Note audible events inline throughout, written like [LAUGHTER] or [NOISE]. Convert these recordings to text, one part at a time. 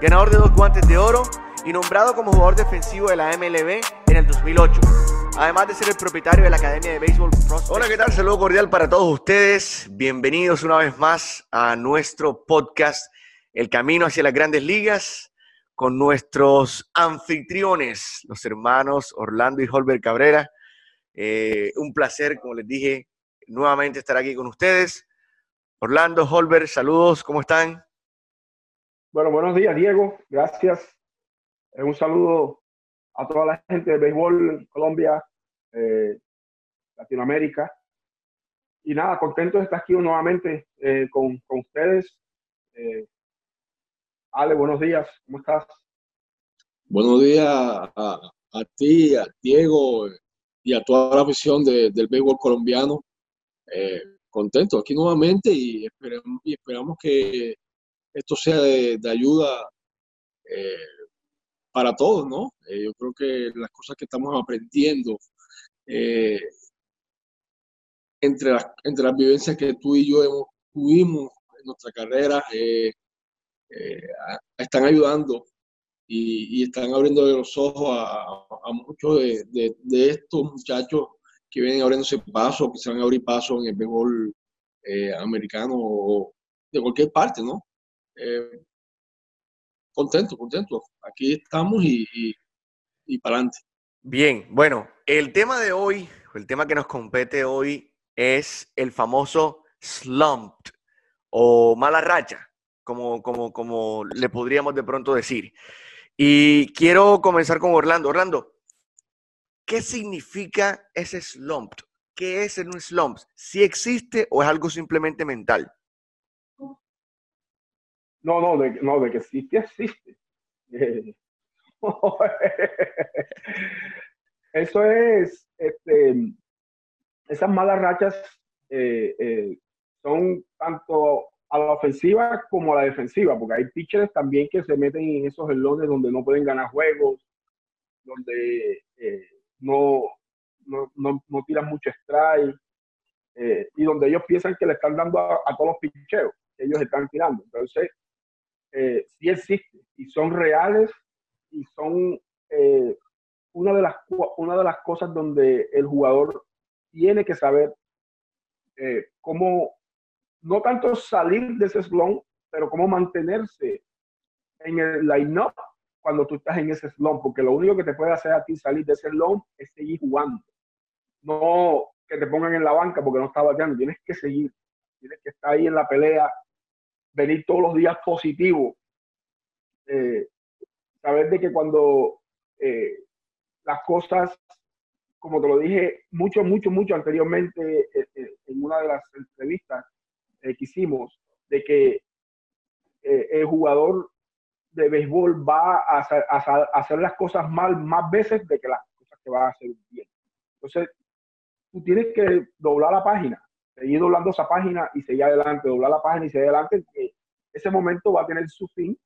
ganador de dos guantes de oro y nombrado como jugador defensivo de la MLB en el 2008. Además de ser el propietario de la Academia de Béisbol Hola, ¿qué tal? Saludo cordial para todos ustedes. Bienvenidos una vez más a nuestro podcast El Camino hacia las Grandes Ligas con nuestros anfitriones, los hermanos Orlando y Holbert Cabrera. Eh, un placer, como les dije, nuevamente estar aquí con ustedes. Orlando, Holbert, saludos, ¿cómo están? Bueno, buenos días, Diego. Gracias. Eh, un saludo a toda la gente de béisbol Colombia, eh, Latinoamérica. Y nada, contento de estar aquí nuevamente eh, con, ustedes. Ale, buenos días. ¿Cómo estás? Buenos días a, ti, a Diego y a toda la afición del béisbol colombiano. contento aquí nuevamente y esperamos que esto sea de, ayuda eh, para todos, ¿no? Eh, yo creo que las cosas que estamos aprendiendo eh, entre, las, vivencias que tú y yo hemos, tuvimos en nuestra carrera están ayudando y, están abriendo los ojos a, muchos de, estos muchachos que vienen abriéndose paso, que se van a abrir paso en el béisbol americano o de cualquier parte, ¿no? Eh, contento, contento. Aquí estamos y, y, para adelante. Bien, bueno, el tema de hoy, el tema que nos compete hoy es el famoso slumped o mala racha, como, como, como le podríamos de pronto decir. Y quiero comenzar con Orlando. Orlando, ¿qué significa ese slumped? ¿Qué es un slump? ¿Si existe o es algo simplemente mental? No, no, de, no, de que [LAUGHS] existe, existe. [LAUGHS] Eso es, este, esas malas rachas eh, eh, son tanto a la ofensiva como a la defensiva, porque hay pitchers también que se meten en esos elones donde no pueden ganar juegos, donde eh, no, no, no, no, tiran mucho strike, y donde ellos piensan que le están dando a, a todos los picheos que ellos están tirando. Entonces, eh, sí existen y son reales y son eh, una, de las, una de las cosas donde el jugador tiene que saber eh, cómo, no tanto salir de ese slump, pero cómo mantenerse en el line-up cuando tú estás en ese slump, porque lo único que te puede hacer a ti salir de ese slump es seguir jugando. No que te pongan en la banca porque no está bateando, tienes que seguir, tienes que estar ahí en la pelea, venir todos los días positivo. Eh, saber de que cuando eh, las cosas, como te lo dije mucho, mucho, mucho anteriormente eh, en una de las entrevistas que hicimos, de que el jugador de béisbol va a hacer, las cosas mal más veces de que las cosas que va a hacer bien. Entonces, tú tienes que doblar la página seguir doblando esa página y seguir adelante, doblar la página y seguir adelante, ese momento va a tener su fin.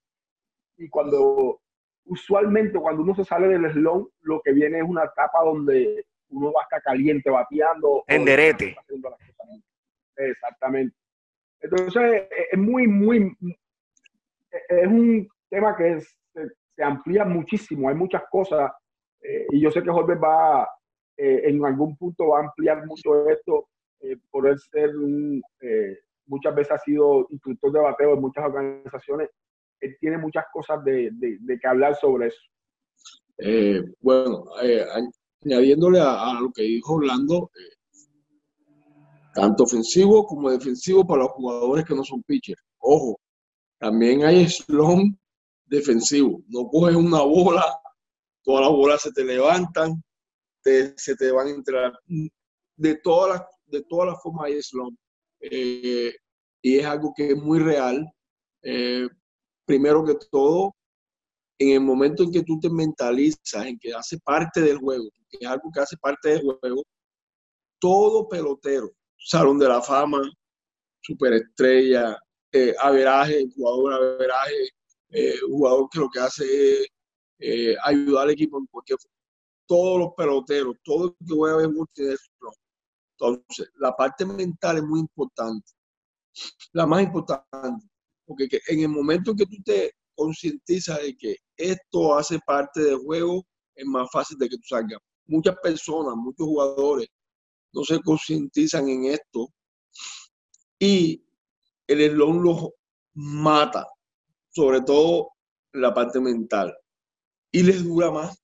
Y cuando, usualmente, cuando uno se sale del slow, lo que viene es una etapa donde uno va a estar caliente, bateando. En derete. Exactamente. Entonces, es muy, muy, es un tema que se, amplía muchísimo, hay muchas cosas, eh, y yo sé que Jorge va, eh, en algún punto va a ampliar mucho esto, eh, por ser eh, muchas veces ha sido instructor de bateo en muchas organizaciones, él tiene muchas cosas de, de, que hablar sobre eso. Eh, bueno, añadiéndole a, lo que dijo Orlando, tanto ofensivo como defensivo para los jugadores que no son pitchers. Ojo, también hay slum defensivo. No coges una bola, todas las bolas se te levantan, se te van a entrar de todas las de todas las formas de slump. Eh, y es algo que es muy real. Eh, primero que todo, en el momento en que tú te mentalizas, en que hace parte del juego, que es algo que hace parte del juego, todo pelotero, Salón de la Fama, superestrella, eh, averaje, jugador averaje, eh, jugador que lo que hace es eh, ayudar al equipo en cualquier todos los peloteros, todo el que juega béisbol tiene Entonces, la parte mental es muy importante, la más importante, porque en el momento en que tú te concientizas de que esto hace parte del juego, es más fácil de que tú salgas. Muchas personas, muchos jugadores no se concientizan en esto y el eslón los mata, sobre todo la parte mental, y les dura más.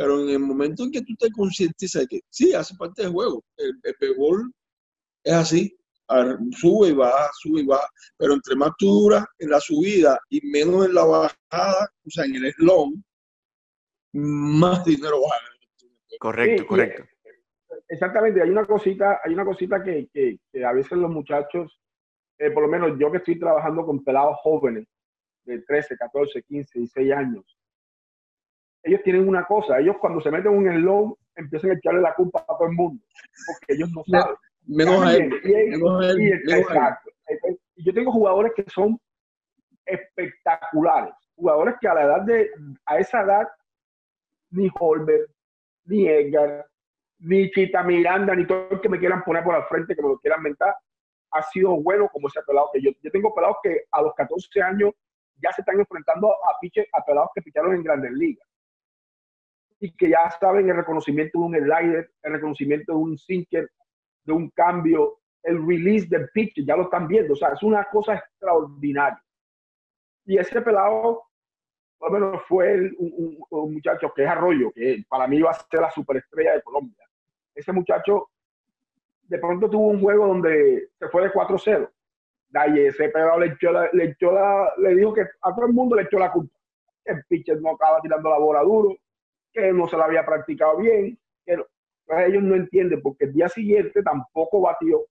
Pero en el momento en que tú te concientizas de que sí, hace parte del juego, el, el es así, sube y baja, sube y baja, pero entre más tú duras en la subida y menos en la bajada, o sea, en el slum, más dinero vas a ganar. Correcto, correcto. Exactamente, hay una cosita, hay una cosita que, que, a veces los muchachos, eh, por lo menos yo que estoy trabajando con pelados jóvenes de 13, 14, 15, 16 años, ellos tienen una cosa, ellos cuando se meten en un slow empiezan a echarle la culpa a todo el mundo, porque ellos no saben. Menos a él. exacto. Yo tengo jugadores que son espectaculares, jugadores que a la edad de, a esa edad, ni Holbert, ni Edgar, ni Chita Miranda, ni todo el que me quieran poner por al frente, que me lo quieran mentar, ha sido bueno como ese pelado que yo. Yo tengo pelados que a los 14 años ya se están enfrentando a, piche, a pelados que picharon en grandes ligas. Y que ya saben el reconocimiento de un slider, el reconocimiento de un sinker, de un cambio, el release del pitch, ya lo están viendo. O sea, es una cosa extraordinaria. Y ese pelado, por lo menos fue un, un, muchacho que es Arroyo, que para mí va a ser la superestrella de Colombia ese muchacho de pronto tuvo un juego donde se fue de 4-0. Y ese pero le echó, la, le, echó la, le dijo que a todo el mundo le echó la culpa. El pitcher no acaba tirando la bola duro, que no se la había practicado bien. Que ellos no entienden porque el día siguiente tampoco batió.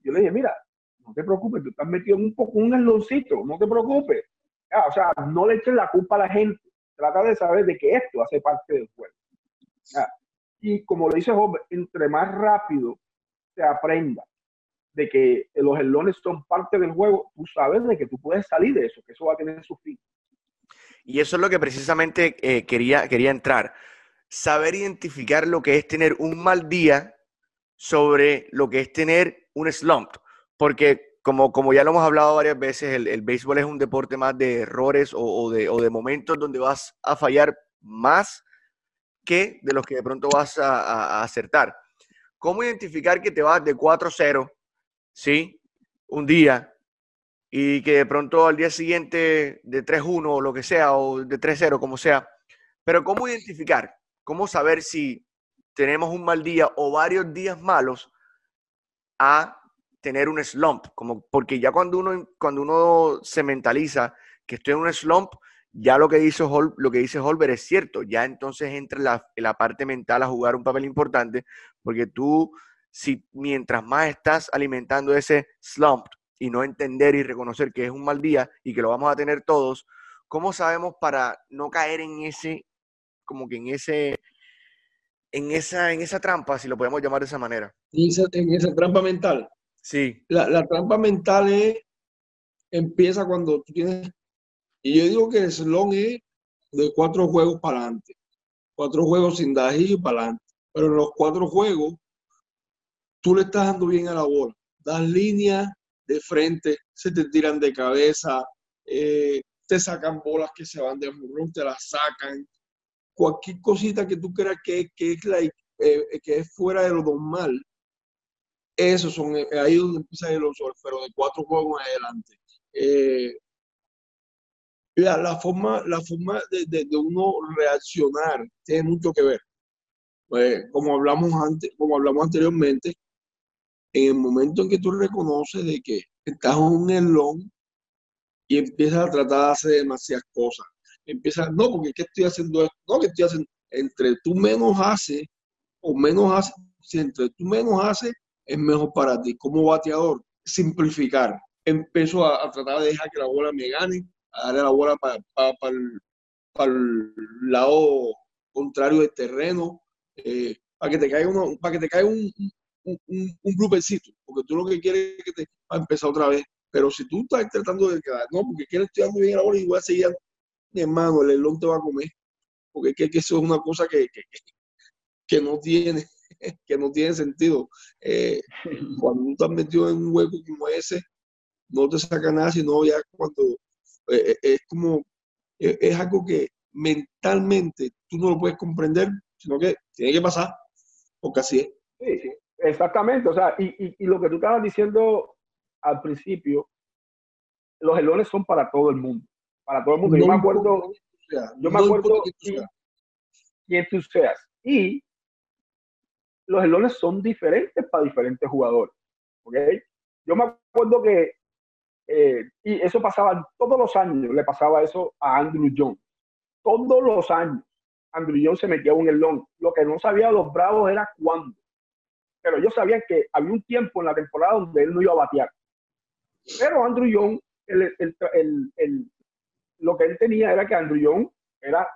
Yo le dije, mira, no te preocupes, tú estás metido en un poco un esloncito, no te preocupes. o sea, no le eches la culpa a la gente. Trata de saber de que esto hace parte del juego. Y como le dice Job, entre más rápido se aprenda de que los elones son parte del juego, tú sabes de que tú puedes salir de eso, que eso va a tener su fin. Y eso es lo que precisamente eh, quería, quería entrar. Saber identificar lo que es tener un mal día sobre lo que es tener un slump. Porque como, como ya lo hemos hablado varias veces, el, el béisbol es un deporte más de errores o, de, o de momentos donde vas a fallar más que de los que de pronto vas a, acertar. ¿Cómo identificar que te vas de 4-0, ¿sí? Un día, y que de pronto al día siguiente de 3-1 o lo que sea, o de 3-0, como sea. Pero ¿cómo identificar? ¿Cómo saber si tenemos un mal día o varios días malos a tener un slump? Como, porque ya cuando uno, cuando uno se mentaliza que estoy en un slump, ya lo que dice, lo que dice Holber es cierto, ya entonces entra la, la parte mental a jugar un papel importante, porque tú, si mientras más estás alimentando ese slump y no entender y reconocer que es un mal día y que lo vamos a tener todos, ¿cómo sabemos para no caer en ese, como que en ese, en esa, en esa trampa, si lo podemos llamar de esa manera? En esa, trampa mental. Sí. La, la trampa mental es, empieza cuando tú tienes y yo digo que el slon es de cuatro juegos para adelante. Cuatro juegos sin y para adelante. Pero en los cuatro juegos, tú le estás dando bien a la bola. Das líneas de frente, se te tiran de cabeza, eh, te sacan bolas que se van de murrón, te las sacan. Cualquier cosita que tú creas que, que es, eh, que es fuera de lo normal, esos son eh, ahí donde empieza el pero de cuatro juegos adelante la, forma, la forma de, de, uno reaccionar tiene mucho que ver. Como, hablamos antes, como hablamos anteriormente, en el momento en que tú reconoces de que estás en un elón y empiezas a tratar de hacer demasiadas cosas, empiezas, no, porque ¿qué estoy haciendo esto? No, que estoy haciendo, entre tú menos haces o menos haces, si entre tú menos haces, es mejor para ti. Como bateador, simplificar. Empiezo a, a tratar de dejar que la bola me gane a darle la bola para para el lado contrario del terreno, eh, para que te caiga, uno, para que te caiga un, un, un, grupecito, porque tú lo que quieres es que te va a empezar otra vez. Pero si tú estás tratando de quedar, no, porque quiero estudiar muy bien ahora y voy a seguir, mi hermano, el elón te va a comer, porque es que, eso es una cosa que, que, que no tiene [LAUGHS] que no tiene sentido. Eh, [LAUGHS] cuando tú estás metido en un hueco como ese, no te saca nada, sino ya cuando eh, eh, es como, es algo que mentalmente tú no lo puedes comprender, sino que tiene que pasar, porque así es. Sí, sí, exactamente. O sea, y, y, y lo que tú estabas diciendo al principio, los elones son para todo el mundo. Para todo el mundo. yo me acuerdo, yo me acuerdo quién tú seas. Y los elones son diferentes para diferentes jugadores. ¿okay? Yo me acuerdo que, eh, y eso pasaba todos los años, le pasaba eso a Andrew Jones. Todos los años, Andrew Jones se metía un elón. Lo que no sabía los Bravos era cuándo. Pero ellos sabían que había un tiempo en la temporada donde él no iba a batear. Pero Andrew Young, el, el, lo que él tenía era que Andrew Young era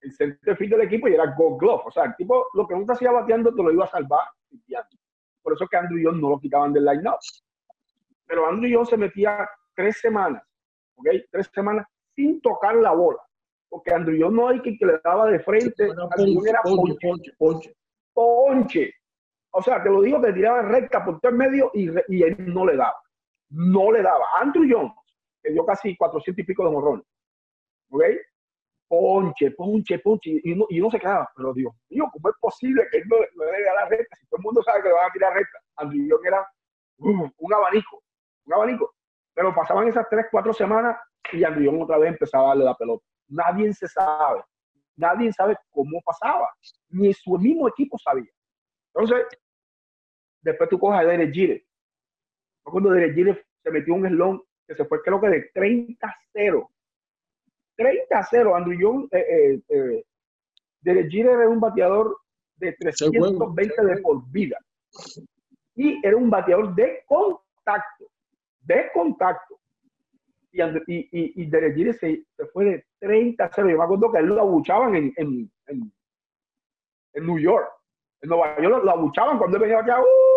el center field del equipo y era Gold Glove. O sea, el tipo lo que nunca hacía bateando te lo iba a salvar Por eso que Andrew Young no lo quitaban del line-up. Pero Andrew Young se metía tres semanas, ¿ok? Tres semanas sin tocar la bola. Porque Andrew Young no hay que, que le daba de frente. Andrew era ponche, ponche, ponche. Ponche. O sea, te lo digo que tiraba recta por todo el medio y, y él no le daba no le daba. Andrew Jones, que dio casi 400 y pico de morrón. ¿Ok? Ponche, ponche, ponche. Y uno, y se quedaba, pero Dios mío, ¿cómo es posible que él no, le dé la recta? Si todo el mundo sabe que le van a tirar recta. Andrew Jones era un abanico, un abanico. Pero pasaban esas tres, cuatro semanas y Andrew Jones otra vez empezaba a darle la pelota. Nadie se sabe. Nadie sabe cómo pasaba. Ni su mismo equipo sabía. Entonces, después tú coges a Derek Jeter cuando Derek Jeter se metió un slon que se fue creo que de 30-0. 30-0. Andrew Young, eh, eh, eh, Derek Jeter era un bateador de 320 de por vida. Y era un bateador de contacto. De contacto. Y, y, y, Derek Jeter se, se, fue de 30-0. Yo me acuerdo que él lo abuchaban en, en, en, en New York. En Nueva York lo, abuchaban cuando él venía acá. ¡uh!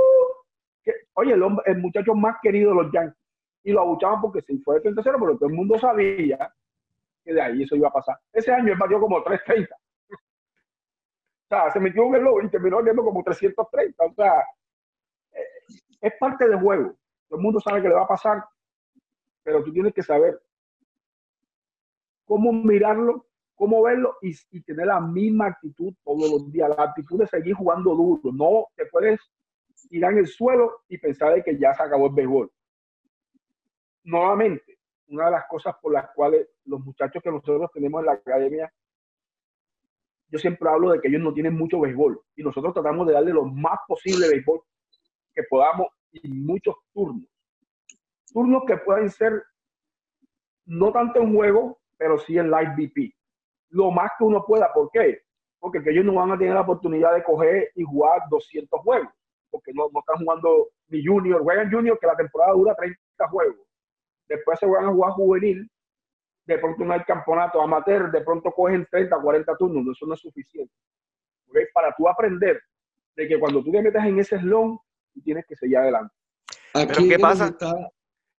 Oye, el, hombre, el muchacho más querido de los Yankees. Y lo abuchaban porque se fue de 30 pero todo el mundo sabía que de ahí eso iba a pasar. Ese año él batió como 330. O sea, se metió el lobo y terminó viendo como 330. O sea, eh, es parte del juego. Todo el mundo sabe que le va a pasar, pero tú tienes que saber cómo mirarlo, cómo verlo y, tener la misma actitud todos los días, la actitud de seguir jugando duro. No te puedes tirar en el suelo y pensar de que ya se acabó el béisbol. Nuevamente, una de las cosas por las cuales los muchachos que nosotros tenemos en la academia, yo siempre hablo de que ellos no tienen mucho béisbol y nosotros tratamos de darle lo más posible béisbol que podamos y muchos turnos. Turnos que pueden ser no tanto en juego, pero sí en live BP. Lo más que uno pueda. ¿Por qué? Porque ellos no van a tener la oportunidad de coger y jugar 200 juegos porque no, no están jugando ni junior, juegan junior que la temporada dura 30 juegos. Después se van a jugar juvenil, de pronto no hay campeonato amateur, de pronto cogen 30, 40 turnos, eso no es suficiente. Para tú aprender de que cuando tú te metas en ese slon, tú tienes que seguir adelante. Pero ¿qué pasa?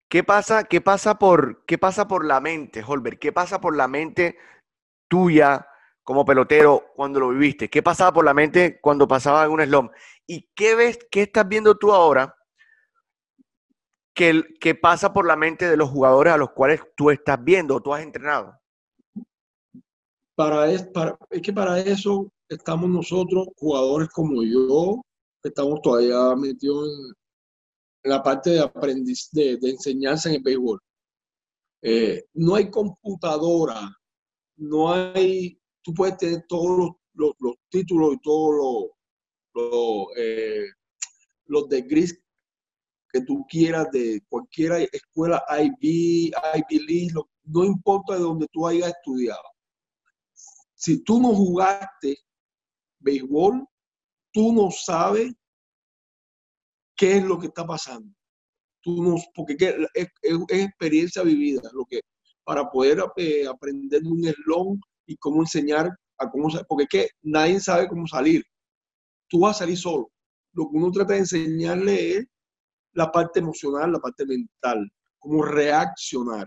¿Qué pasa, qué, pasa por, ¿Qué pasa por la mente, Holbert? ¿Qué pasa por la mente tuya como pelotero cuando lo viviste? ¿Qué pasaba por la mente cuando pasaba en un slum? ¿Y qué ves, qué estás viendo tú ahora que, pasa por la mente de los jugadores a los cuales tú estás viendo o tú has entrenado? Para es, es que para eso estamos nosotros, jugadores como yo, que estamos todavía metidos en, la parte de aprendiz, de, enseñanza en el béisbol. Eh, no hay computadora, no hay tú puedes tener todos los, títulos y todos los, eh, los de gris que tú quieras de cualquier escuela IB, Ivy League, no importa de donde tú hayas estudiado. Si tú no jugaste béisbol, tú no sabes qué es lo que está pasando. Tú no, porque es, es, experiencia vivida, lo que para poder eh, aprender un eslón y cómo enseñar a cómo, porque es que nadie sabe cómo salir. Tú vas a salir solo. Lo que uno trata de enseñarle es la parte emocional, la parte mental, cómo reaccionar.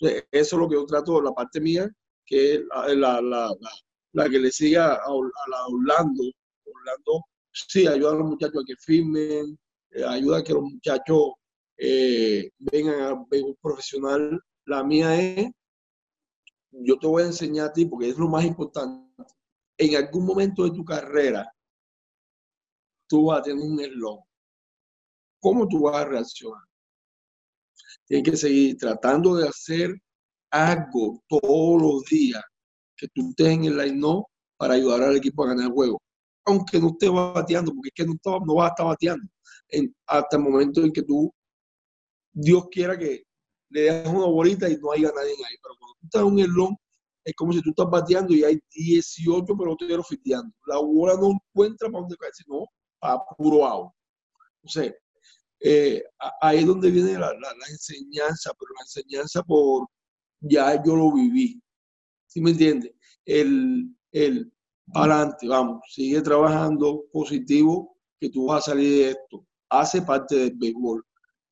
eso es lo que yo trato, la parte mía, que es la, la, la, que le siga a, a Orlando. Orlando sí ayuda a los muchachos a que firmen, eh, ayuda a que los muchachos eh, vengan a un profesional. La mía es, yo te voy a enseñar a ti, porque es lo más importante. En algún momento de tu carrera, tú vas a tener un eslogan. ¿Cómo tú vas a reaccionar? Tienes que seguir tratando de hacer algo todos los días que tú estés en el line para ayudar al equipo a ganar el juego. Aunque no estés bateando, porque es que no, no vas a estar bateando hasta el momento en que tú, Dios quiera que le dejes una bolita y no haya nadie ahí. Pero cuando tú estás en un elón, es como si tú estás bateando y hay 18 peloteros fiteando. La bola no encuentra para dónde caer, sino para puro agua. Entonces, eh, ahí es donde viene la, enseñanza, pero la enseñanza por ya yo lo viví. ¿Sí me entiendes? El, el adelante, vamos, sigue trabajando positivo, que tú vas a salir de esto. Hace parte del béisbol.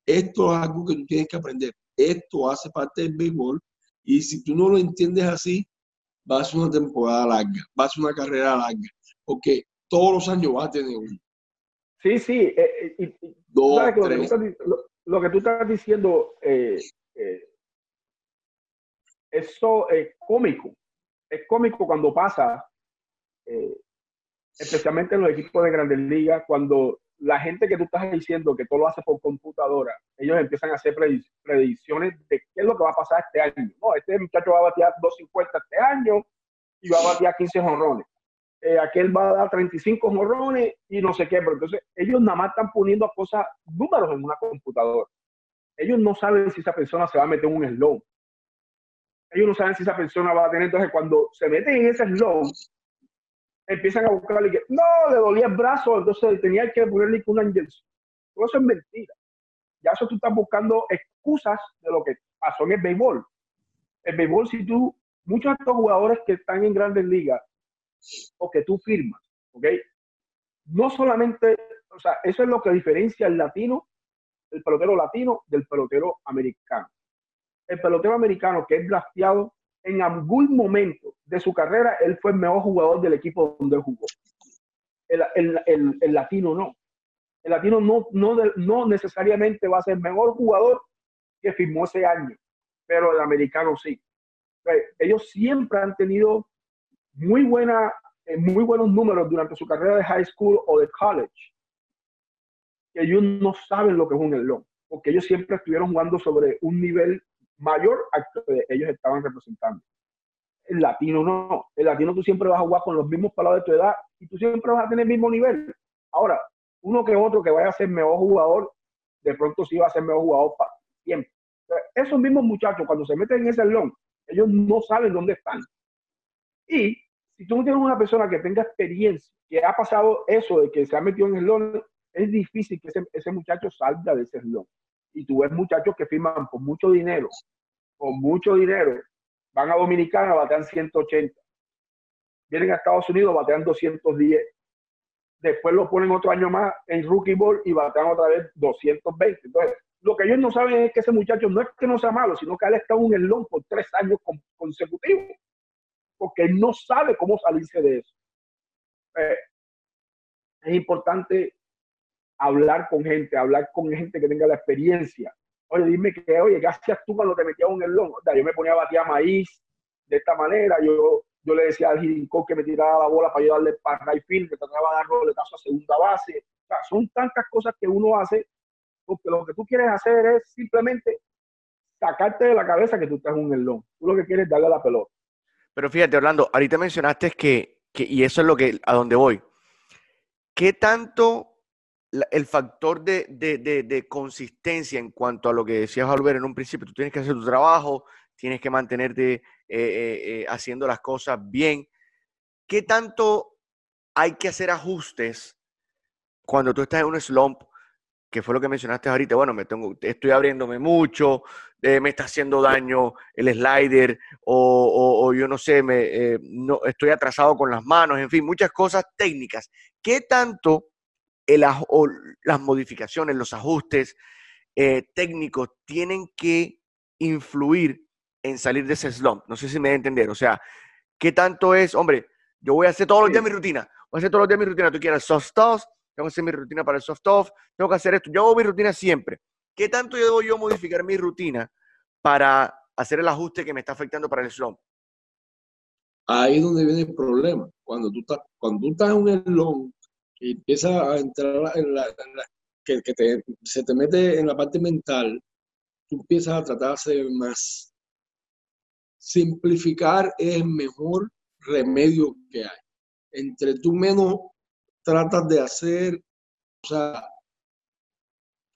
Esto es algo que tú tienes que aprender. Esto hace parte del béisbol. Y si tú no lo entiendes así, va a una temporada larga, va a una carrera larga, porque todos los años vas a tener uno. Sí, sí. Eh, eh, Dos, lo, que tú estás diciendo, eh, eso es cómico. Es cómico cuando pasa, especialmente en los equipos de grandes ligas, cuando la gente que tú estás diciendo que todo lo hace por computadora, ellos empiezan a hacer predicciones de qué es lo que va a pasar este año. No, este muchacho va a batear 250 este año y va a batear 15 jonrones. Eh, aquel va a dar 35 morrones y no sé qué, pero entonces ellos nada más están poniendo cosas, números en una computadora. Ellos no saben si esa persona se va a meter un slow. Ellos no saben si esa persona va a tener, entonces cuando se meten en ese slow, empiezan a buscarle que, no, le dolía el brazo, entonces tenía que ponerle una inyección. Todo eso es mentira. Ya eso tú estás buscando excusas de lo que pasó en el béisbol. El béisbol, si tú, muchos de estos jugadores que están en grandes ligas, o que tú firmas, ¿ok? No solamente, o sea, eso es lo que diferencia el latino, el pelotero latino del pelotero americano. El pelotero americano que es blasteado, en algún momento de su carrera, él fue el mejor jugador del equipo donde jugó. El, latino no. El latino no, no, no necesariamente va a ser mejor jugador que firmó ese año, pero el americano sí. Ellos siempre han tenido muy, buena, eh, muy buenos números durante su carrera de high school o de college, que ellos no saben lo que es un elón, porque ellos siempre estuvieron jugando sobre un nivel mayor al que ellos estaban representando. El latino no, el latino tú siempre vas a jugar con los mismos palabras de tu edad y tú siempre vas a tener el mismo nivel. Ahora, uno que otro que vaya a ser mejor jugador, de pronto sí va a ser mejor jugador para siempre. Esos mismos muchachos, cuando se meten en ese elón, ellos no saben dónde están. Y si tú no tienes una persona que tenga experiencia, que ha pasado eso de que se ha metido en el loan, es difícil que ese, muchacho salga de ese loan. Y tú ves muchachos que firman por mucho dinero, con mucho dinero, van a Dominicana, batean 180. Vienen a Estados Unidos, batean 210. Después lo ponen otro año más en Rookie Ball y batean otra vez 220. Entonces, lo que ellos no saben es que ese muchacho no es que no sea malo, sino que él estado en el loan por tres años consecutivos porque él no sabe cómo salirse de eso. Eh, es importante hablar con gente, hablar con gente que tenga la experiencia. Oye, dime que, oye, ¿qué hacías tú cuando te metías en el long? yo me ponía a batir maíz de esta manera, yo, yo le decía al Girincó que me tiraba la bola para ayudarle para right field, que trataba de dar roletazo a segunda base. O sea, son tantas cosas que uno hace, porque lo que tú quieres hacer es simplemente sacarte de la cabeza que tú estás en el long. Tú lo que quieres es darle la pelota. Pero fíjate, Orlando, ahorita mencionaste que, y eso es lo que, a donde voy, ¿qué tanto el factor de, consistencia en cuanto a lo que decías, Albert, en un principio, tú tienes que hacer tu trabajo, tienes que mantenerte eh, eh, eh, haciendo las cosas bien. ¿Qué tanto hay que hacer ajustes cuando tú estás en un slump, que fue lo que mencionaste ahorita? Bueno, me tengo, estoy abriéndome mucho, eh, me está haciendo daño el slider o, yo no sé, me, eh, no, estoy atrasado con las manos, en fin, muchas cosas técnicas. ¿Qué tanto el, las modificaciones, los ajustes eh, técnicos tienen que influir en salir de ese slump? No sé si me voy a entender. O sea, ¿qué tanto es, hombre, yo voy a hacer todos los días mi rutina, voy a hacer todos los días mi rutina, tú quieres soft toss, tengo que hacer mi rutina para el soft off, tengo que hacer esto, yo hago mi rutina siempre. ¿Qué tanto yo debo yo modificar mi rutina para hacer el ajuste que me está afectando para el slump? Ahí es donde viene el problema. Cuando tú estás, cuando tú estás en un slump y empiezas a entrar en la, que, se te mete en la parte mental, tú empiezas a tratar de hacer más. Simplificar es el mejor remedio que hay. Entre tú menos tratas de hacer, o sea,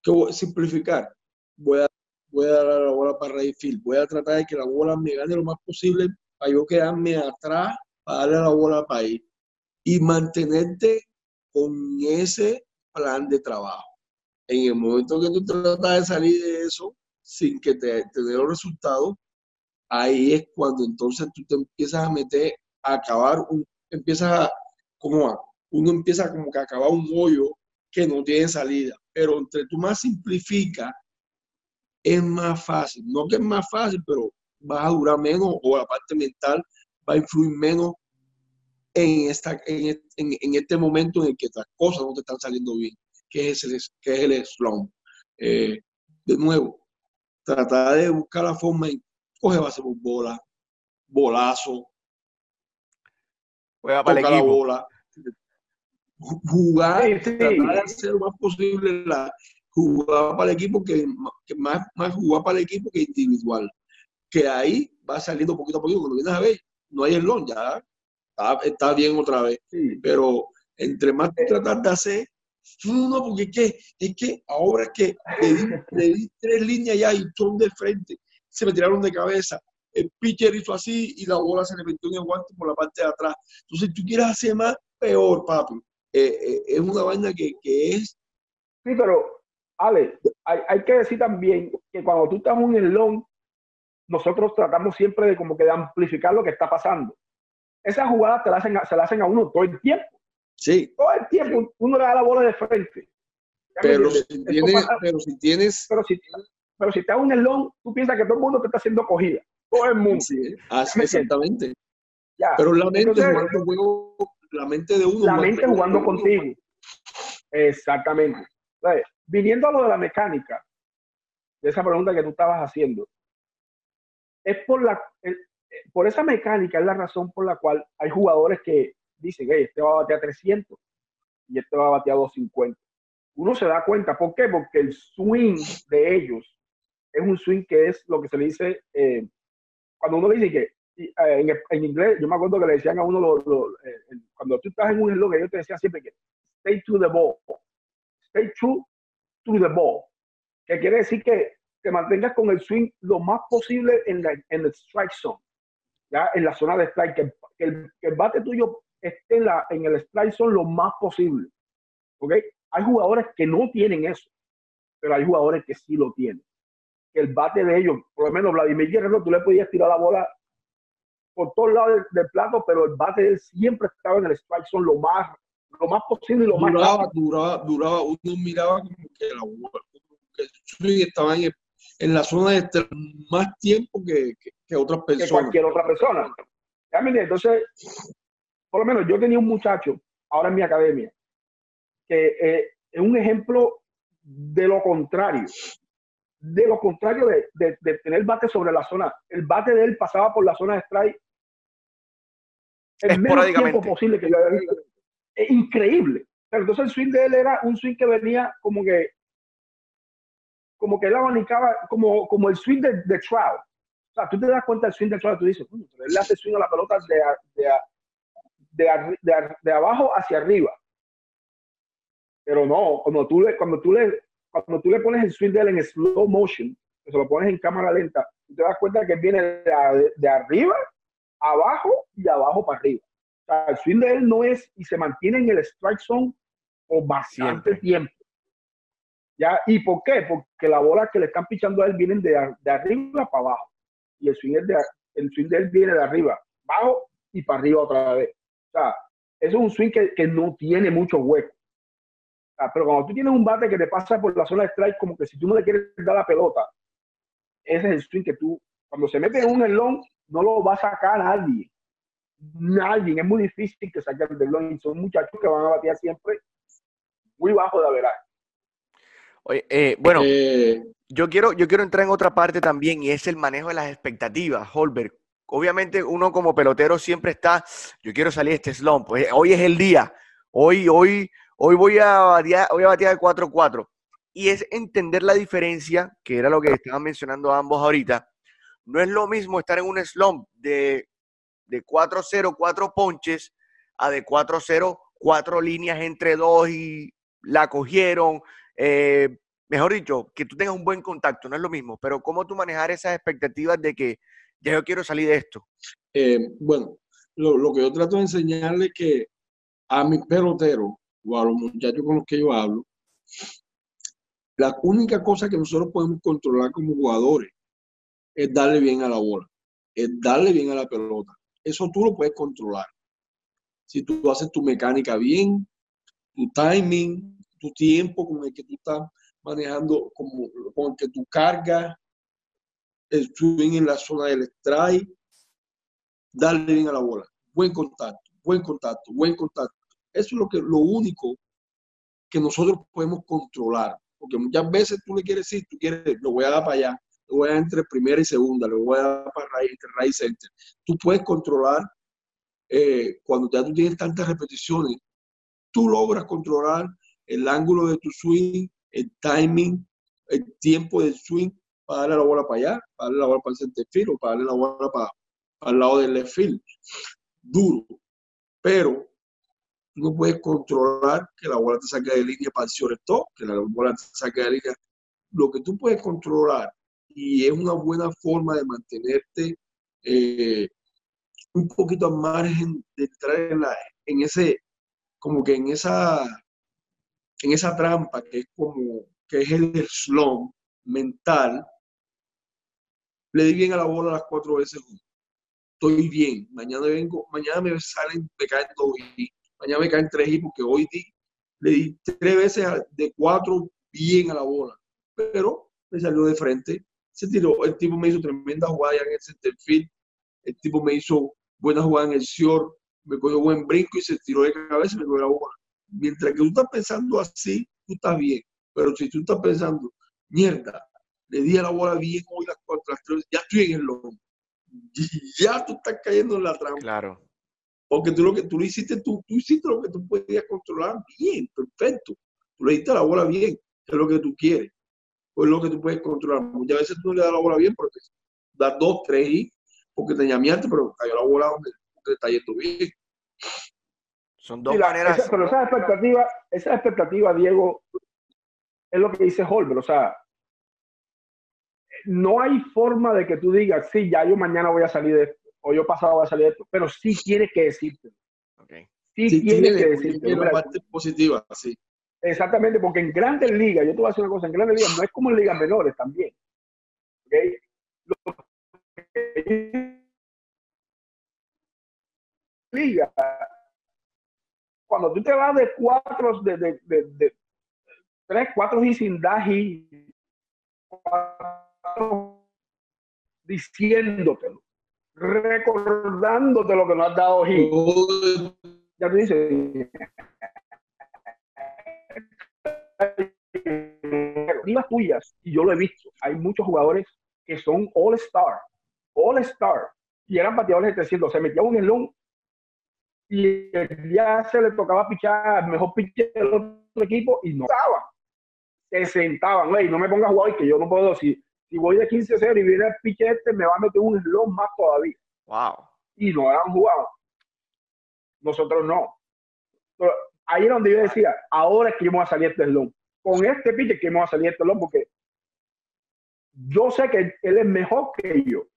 ¿qué voy a simplificar? Voy a, voy a dar la bola para Rayfield, voy a tratar de que la bola me gane lo más posible para yo quedarme atrás, para darle la bola para ir y mantenerte con ese plan de trabajo. En el momento que tú tratas de salir de eso sin que te, te dé los resultados, ahí es cuando entonces tú te empiezas a meter a acabar, un, empiezas a, como uno empieza como que a acabar un hoyo que no tiene salida. Pero entre tú más simplifica, es más fácil. No que es más fácil, pero va a durar menos o la parte mental va a influir menos en, esta, en, este momento en el que las cosas no te están saliendo bien, que es el, que es el slump. Eh, de nuevo, tratar de buscar la forma en coge base por bola, bolazo, Juega para el equipo. bola, jugar, tratar de hacer lo más posible la, jugar para el equipo que, más, más jugar para el equipo que individual. Que ahí va saliendo poquito a poquito. Cuando vienes a ver, no hay el long, ya está, bien otra vez. Pero entre más tratar de hacer, no, porque es que, es que ahora que le di, tres líneas ya y son de frente, se me tiraron de cabeza. El pitcher hizo así y la bola se le metió en el guante por la parte de atrás. Entonces, tú quieres hacer más, peor, papi. Eh, eh, es una vaina que, que, es. Sí, pero, Ale, hay, hay, que decir también que cuando tú estás en un long, nosotros tratamos siempre de como que de amplificar lo que está pasando. Esas jugadas te la hacen, se la hacen a uno todo el tiempo. Sí. Todo el tiempo uno le da la bola de frente. Pero si, tienes, pero si tienes. Pero si, pero si estás en un long, tú piensas que todo el mundo te está haciendo cogida. Todo el mundo. Sí, exactamente. Ya. Pero la mente jugando juego la mente de uno. La mente jugando contigo. Exactamente. viniendo a lo de la mecánica, de esa pregunta que tú estabas haciendo, es por la por esa mecánica es la razón por la cual hay jugadores que dicen, hey, este va a batear 300 y este va a batear 250. Uno se da cuenta, ¿por qué? Porque el swing de ellos es un swing que es lo que se le dice, eh, cuando uno dice que eh, en, inglés, yo me acuerdo que le decían a uno, eh, cuando tú estás en un que yo te decía siempre que stay to the ball, stay true to the ball, que quiere decir que te mantengas con el swing lo más posible en, la, en el strike zone, ya en la zona de strike, que, el, bate tuyo esté en, la, en el strike zone lo más posible. ¿Ok? Hay jugadores que no tienen eso, pero hay jugadores que sí lo tienen. Que el bate de ellos, por lo menos Vladimir Guerrero, tú le podías tirar la bola por todos lados del, plato, pero el bate siempre estaba en el strike zone lo más, lo más posible y lo más duraba, duraba, uno miraba como que, la, estaba en, en, la zona de más tiempo que, que, otras personas. Que cualquier otra persona. Entonces, por lo menos yo tenía un muchacho ahora en mi academia que eh, es un ejemplo de lo contrario de lo contrario de, de, de, tener bate sobre la zona. El bate de él pasaba por la zona de strike el menos tiempo posible que yo había visto. Es increíble. Pero entonces el swing de él era un swing que venía como que como que él abanicaba como, como el swing de, de Trout. O sea, tú te das cuenta del swing de Trout, tú dices, pero él hace swing a la pelota de, de, de, de, abajo hacia arriba. Pero no, cuando tú le, cuando tú le, cuando tú le pones el swing de él en slow motion, que se lo pones en cámara lenta, te das cuenta que viene de, arriba, abajo y abajo para arriba. O sea, el swing de él no es y se mantiene en el strike zone por bastante tiempo. ¿Ya? ¿Y por qué? Porque las bolas que le están pichando a él vienen de, de arriba para abajo. Y el swing, de, el swing de él viene de arriba, abajo y para arriba otra vez. O sea, eso es un swing que, que no tiene mucho hueco. Sea, pero cuando tú tienes un bate que te pasa por la zona de strike, como que si tú no le quieres dar la pelota, ese es el swing que tú, cuando se mete en un elón, no lo va a sacar nadie. Nadie. Es muy difícil que saque el elón. Son muchachos que van a batear siempre muy bajo de verdad. Oye, eh, bueno, eh, yo, quiero, yo quiero entrar en otra parte también y es el manejo de las expectativas, Holberg. Obviamente uno como pelotero siempre está, yo quiero salir de este slump, pues, hoy es el día, hoy, hoy, hoy voy a batear, voy a batear de 4-4. Y es entender la diferencia, que era lo que estaban mencionando ambos ahorita. No es lo mismo estar en un slump de, de 4-0, 4 ponches, a de 4-0, 4 líneas entre dos y la cogieron, eh, mejor dicho, que tú tengas un buen contacto, no es lo mismo, pero cómo tú manejar esas expectativas de que ya yo quiero salir de esto. Eh, bueno, lo, que yo trato de enseñarle es que a mis peloteros o a los muchachos con los que yo hablo, la única cosa que nosotros podemos controlar como jugadores es darle bien a la bola, es darle bien a la pelota. Eso tú lo puedes controlar. Si tú haces tu mecánica bien, tu timing, tu tiempo con el que tú estás manejando, con que tú cargas el swing en la zona del strike, darle bien a la bola. Buen contacto, buen contacto, buen contacto. Eso es lo, que, lo único que nosotros podemos controlar. Porque muchas veces tú le quieres decir, tú quieres, lo voy a dar para allá, lo voy a dar entre primera y segunda, lo voy a dar para right, right center. Tú puedes controlar eh, cuando ya tú tienes tantas repeticiones, tú logras controlar el ángulo de tu swing, el timing, el tiempo del swing para darle la bola para allá, para darle la bola para el center field o para darle la bola para, para el lado del left field. Duro. Pero no puedes controlar que la bola te saque de línea para el shortstop, que la bola te saque de línea. Lo que tú puedes controlar y es una buena forma de mantenerte eh, un poquito al margen de entrar en, la, en ese, como que en esa en esa trampa que es como, que es el slum mental, le di bien a la bola las cuatro veces. Estoy bien. Mañana vengo, mañana me salen, me caen dos y mañana me caen tres y porque hoy di, le di tres veces de cuatro bien a la bola. Pero me salió de frente. Se tiró, el tipo me hizo tremenda jugada en el center field. El tipo me hizo buena jugada en el short, me cogió buen brinco y se tiró de cabeza y me cogió la bola mientras que tú estás pensando así, tú estás bien. Pero si tú estás pensando, mierda, le di a la bola bien hoy las cuatro, tres, ya estoy en el lomo. [LAUGHS] Ya tú estás cayendo en la trampa. Claro. Porque tú lo que tú lo hiciste, tú, tú hiciste lo que tú podías controlar bien, perfecto. Tú le diste la bola bien, es lo que tú quieres. O es lo que tú puedes controlar. Muchas veces tú no le das la bola bien porque das dos, tres y porque te llamaste, pero cayó la bola donde te está yendo bien. Son dos maneras. Esa, pero esa expectativa, esa expectativa, Diego, es lo que dice Holber. O sea, no hay forma de que tú digas, sí, ya yo mañana voy a salir de esto, o yo pasado voy a salir de esto, pero sí tiene que decirte. Okay. Sí, tiene, que decirte. Una parte positiva, sí. Exactamente, porque en grandes ligas, yo te voy a decir una cosa, en grandes ligas no es como en ligas menores también. ¿okay? liga cuando tú te vas de cuatro, de, de, de, tres, cuatro y sin daji, diciéndotelo, recordándote lo que no has dado Ya te dice. Las tuyas, y yo lo he visto, hay muchos jugadores que son all star, all star, y eran bateadores de 300, se metía un elón y ya se le tocaba pichar mejor pitcher del otro equipo y no estaba. Se sentaban, güey, no me pongas a jugar que yo no puedo. Si, si voy de 15-0 y viene el pitcher este, me va a meter un slot más todavía. Wow. Y no han jugado. Nosotros no. ahí es donde yo decía, ahora es que vamos a salir este slot. Con este pitcher que vamos a salir este slot porque yo sé que él es mejor que yo.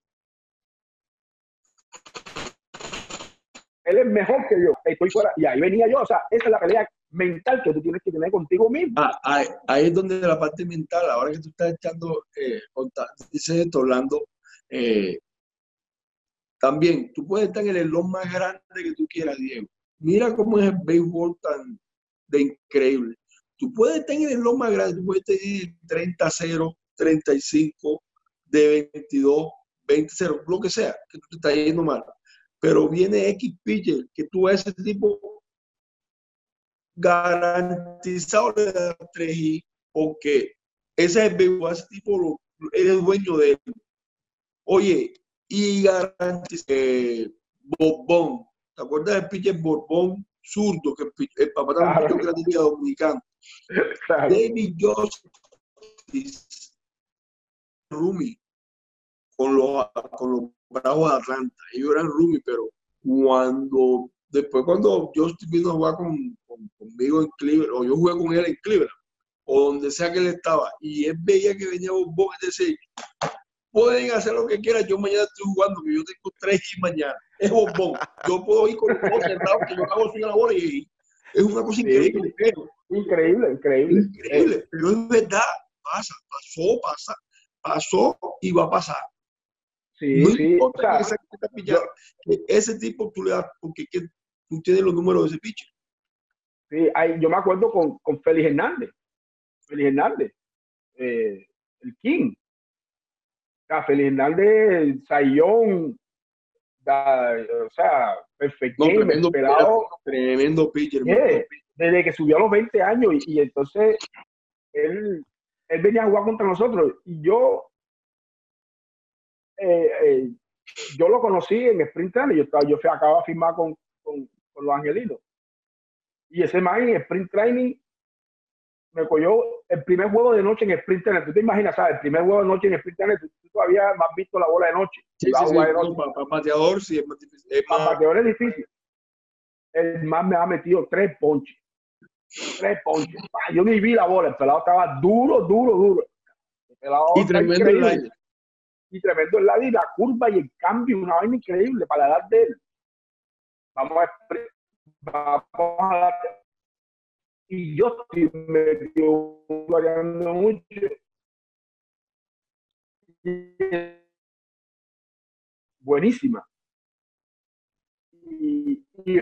él es mejor que yo, estoy fuera. Y ahí venía yo, o sea, esa es la pelea mental que tú tienes que tener contigo mismo. Ah, ahí, es donde la parte mental, ahora que tú estás echando, eh, dices esto, Orlando, eh, también tú puedes estar en el elón más grande que tú quieras, Diego. Mira cómo es el béisbol tan de increíble. Tú puedes estar en el elón más grande, tú puedes tener 30-0, 35, de 22, 20-0, lo que sea, que tú te estás yendo mal. Pero viene X pitcher que tú a ese tipo garantizado le das 3 y porque ese es el tipo es el dueño de él. Oye, y garantizado eh, Borbón, ¿te acuerdas del pitcher Borbón zurdo que el papá también claro. que era dominicano? David Justice, Rumi, con los, con los Bravos de Atlanta. Ellos eran Rumi, pero cuando después cuando yo vino a jugar con, conmigo en Cleveland, o yo jugué con él en Cleveland, o donde sea que él estaba, y él veía que venía Bombón, es decir, pueden hacer lo que quieran, yo mañana estoy jugando, que yo tengo tres y mañana, es bombón, yo puedo ir con el sentado, que yo hago sin la bola y es una cosa increíble. increíble, increíble. Increíble, pero es verdad, pasa, pasó, pasa, pasó y va a pasar. Sí, sí. ese tipo tú le das, porque tú tienes los números de ese pitcher. Sí, hay, yo me acuerdo con, con Félix Hernández. Félix Hernández, eh, el King. O Félix Hernández, Sayón, o sea, perfecto. No, tremendo, tremendo pitcher. desde que subió a los 20 años y, y entonces él, él venía a jugar contra nosotros y yo eh, eh, yo lo conocí en Sprint Training, yo, estaba, yo fui, acabo de firmar con, con, los angelitos. Y ese man en Sprint Training me cogió el primer juego de noche en Sprint Training. Tú te imaginas, ¿sabes? El primer juego de noche en Sprint Training, tú, todavía has visto la bola de noche. Sí, sí, sí, de noche. Para, bateador sí es más difícil. Es Para bateador es difícil. El man me ha metido tres ponches. Tres ponches. Yo ni vi la bola, el pelado estaba duro, duro, duro. y tremendo el y tremendo el y la curva y el cambio, una vaina increíble para la de él. Vamos a, vamos a. Y yo estoy metido variando mucho. Buenísima. Y, y,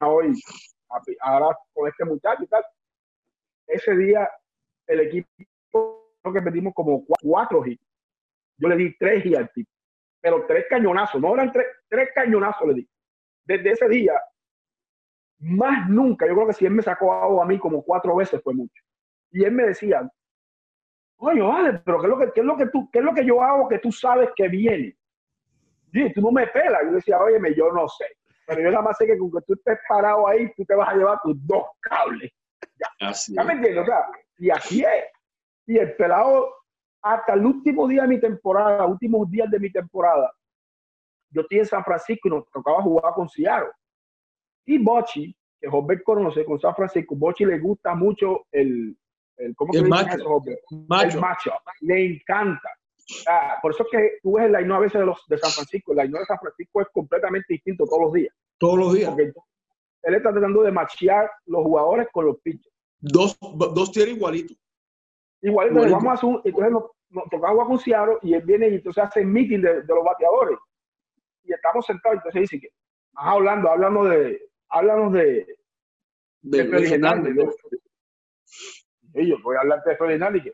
hoy ahora con este muchacho y tal. Ese día el equipo creo que pedimos como cuatro hits. Yo le di tres hits al tipo, pero tres cañonazos, no eran tres, tres cañonazos le di. Desde ese día, más nunca, yo creo que si él me sacó algo a mí como cuatro veces fue mucho. Y él me decía, coño, vale, pero ¿qué es lo que, qué es lo que, tú, qué es lo que yo hago que tú sabes que viene? Y tú no me pelas. Yo decía, óyeme, yo no sé. Pero yo nada más sé que con que tú estés parado ahí, tú te vas a llevar tus dos cables. Ya, así ¿Ya me entiendes? O sea, y así es. Y el pelado, hasta el último día de mi temporada, últimos días de mi temporada, yo estoy en San Francisco y nos tocaba jugar con Seattle. Y Bochi, que Robert conoce con San Francisco, Bochi le gusta mucho el, el ¿cómo el macho. El macho. Le encanta. Ah, por eso es que tú ves el line a veces de, los, de San Francisco. El line de San Francisco es completamente distinto todos los días. Todos los días. él está tratando de machear los jugadores con los pitchers. Dos, dos tiene igualitos. Igualito. Vamos a hacer un, entonces nos, nos tocaba con Ciaro y él viene y entonces hace el meeting de, de, los bateadores. Y estamos sentados entonces dice que, ajá, hablando, hablando de, háblanos de, de, de yo voy a hablar de que,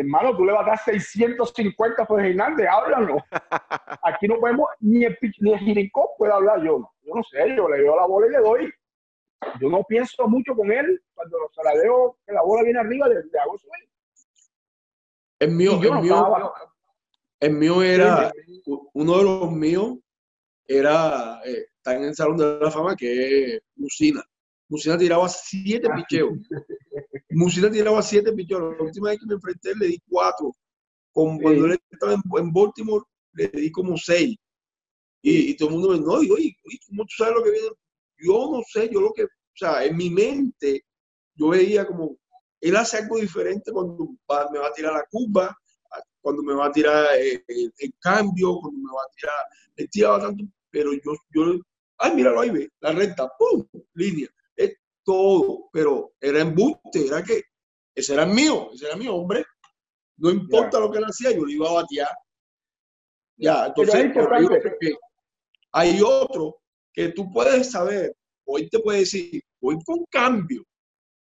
hermano, tú le vas a dar 650 a Jorge Hernández, háblalo. [LAUGHS] Aquí no podemos, ni el, ni el puede hablar yo. Yo no sé, yo le doy la bola y le doy. Yo no pienso mucho con él. Cuando se la veo que la bola viene arriba, le, le hago suelo. El mío, el, mío el mío era, uno de los míos era, eh, está en el Salón de la Fama, que es Lucina. Lucina tiraba siete ah, picheos. Musina tiraba siete pichones. La última vez que me enfrenté le di cuatro. Como cuando él estaba en, Baltimore, le di como seis. Y, todo el mundo me dice, no, oye, ¿cómo tú sabes lo que viene? Yo no sé, yo lo que, o sea, en mi mente, yo veía como, él hace algo diferente cuando me va a tirar la curva, cuando me va a tirar el, cambio, cuando me va a tirar, le tiraba tanto, pero yo, yo, ay, míralo ahí, ve, la recta, ¡pum! Línea, todo, pero era embuste, era que ese era mío, ese era mi hombre, no importa lo que él hacía, yo le iba a batear. Ya, entonces hay, otro que, hay otro que tú puedes saber, hoy te puede decir, voy con cambio,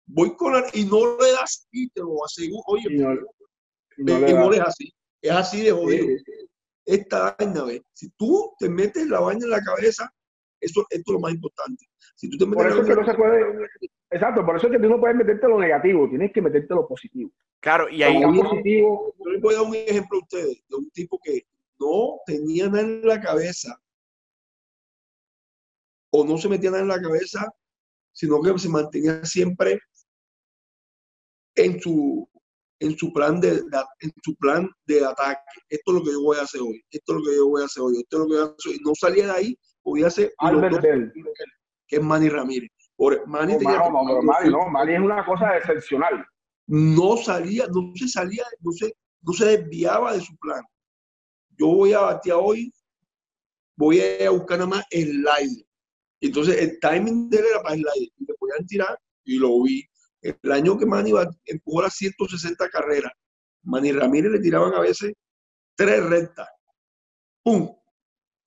voy con la, y no le das y te lo aseguro, oye, no, no, es así, es así de jodido. Esta vaina, ¿ves? si tú te metes la vaina en la cabeza, eso, esto es lo más importante. Si tú te metes por eso que no se puede, exacto, por eso es que tú no puedes meterte lo negativo, tienes que meterte lo positivo. Claro, y ahí... Positivo, yo les voy a dar un ejemplo a ustedes de un tipo que no tenía nada en la cabeza o no se metía nada en la cabeza, sino que se mantenía siempre en su, en su plan de, en su plan de ataque. Esto es lo que yo voy a hacer hoy, esto es lo que yo voy a hacer hoy, esto es lo que yo voy a hacer hoy. No salía de ahí, hacer Albert que es Manny Ramírez. Por, Manny, no, Manny, es una cosa excepcional. No salía, no se salía, no se, no se desviaba de su plan. Yo voy a batear hoy, voy a buscar nada más el aire. Entonces el timing de él era para el aire. Y le podían tirar y lo vi el año que Manny empujó las 160 carreras, Manny Ramírez le tiraban a veces tres rectas. ¡Pum!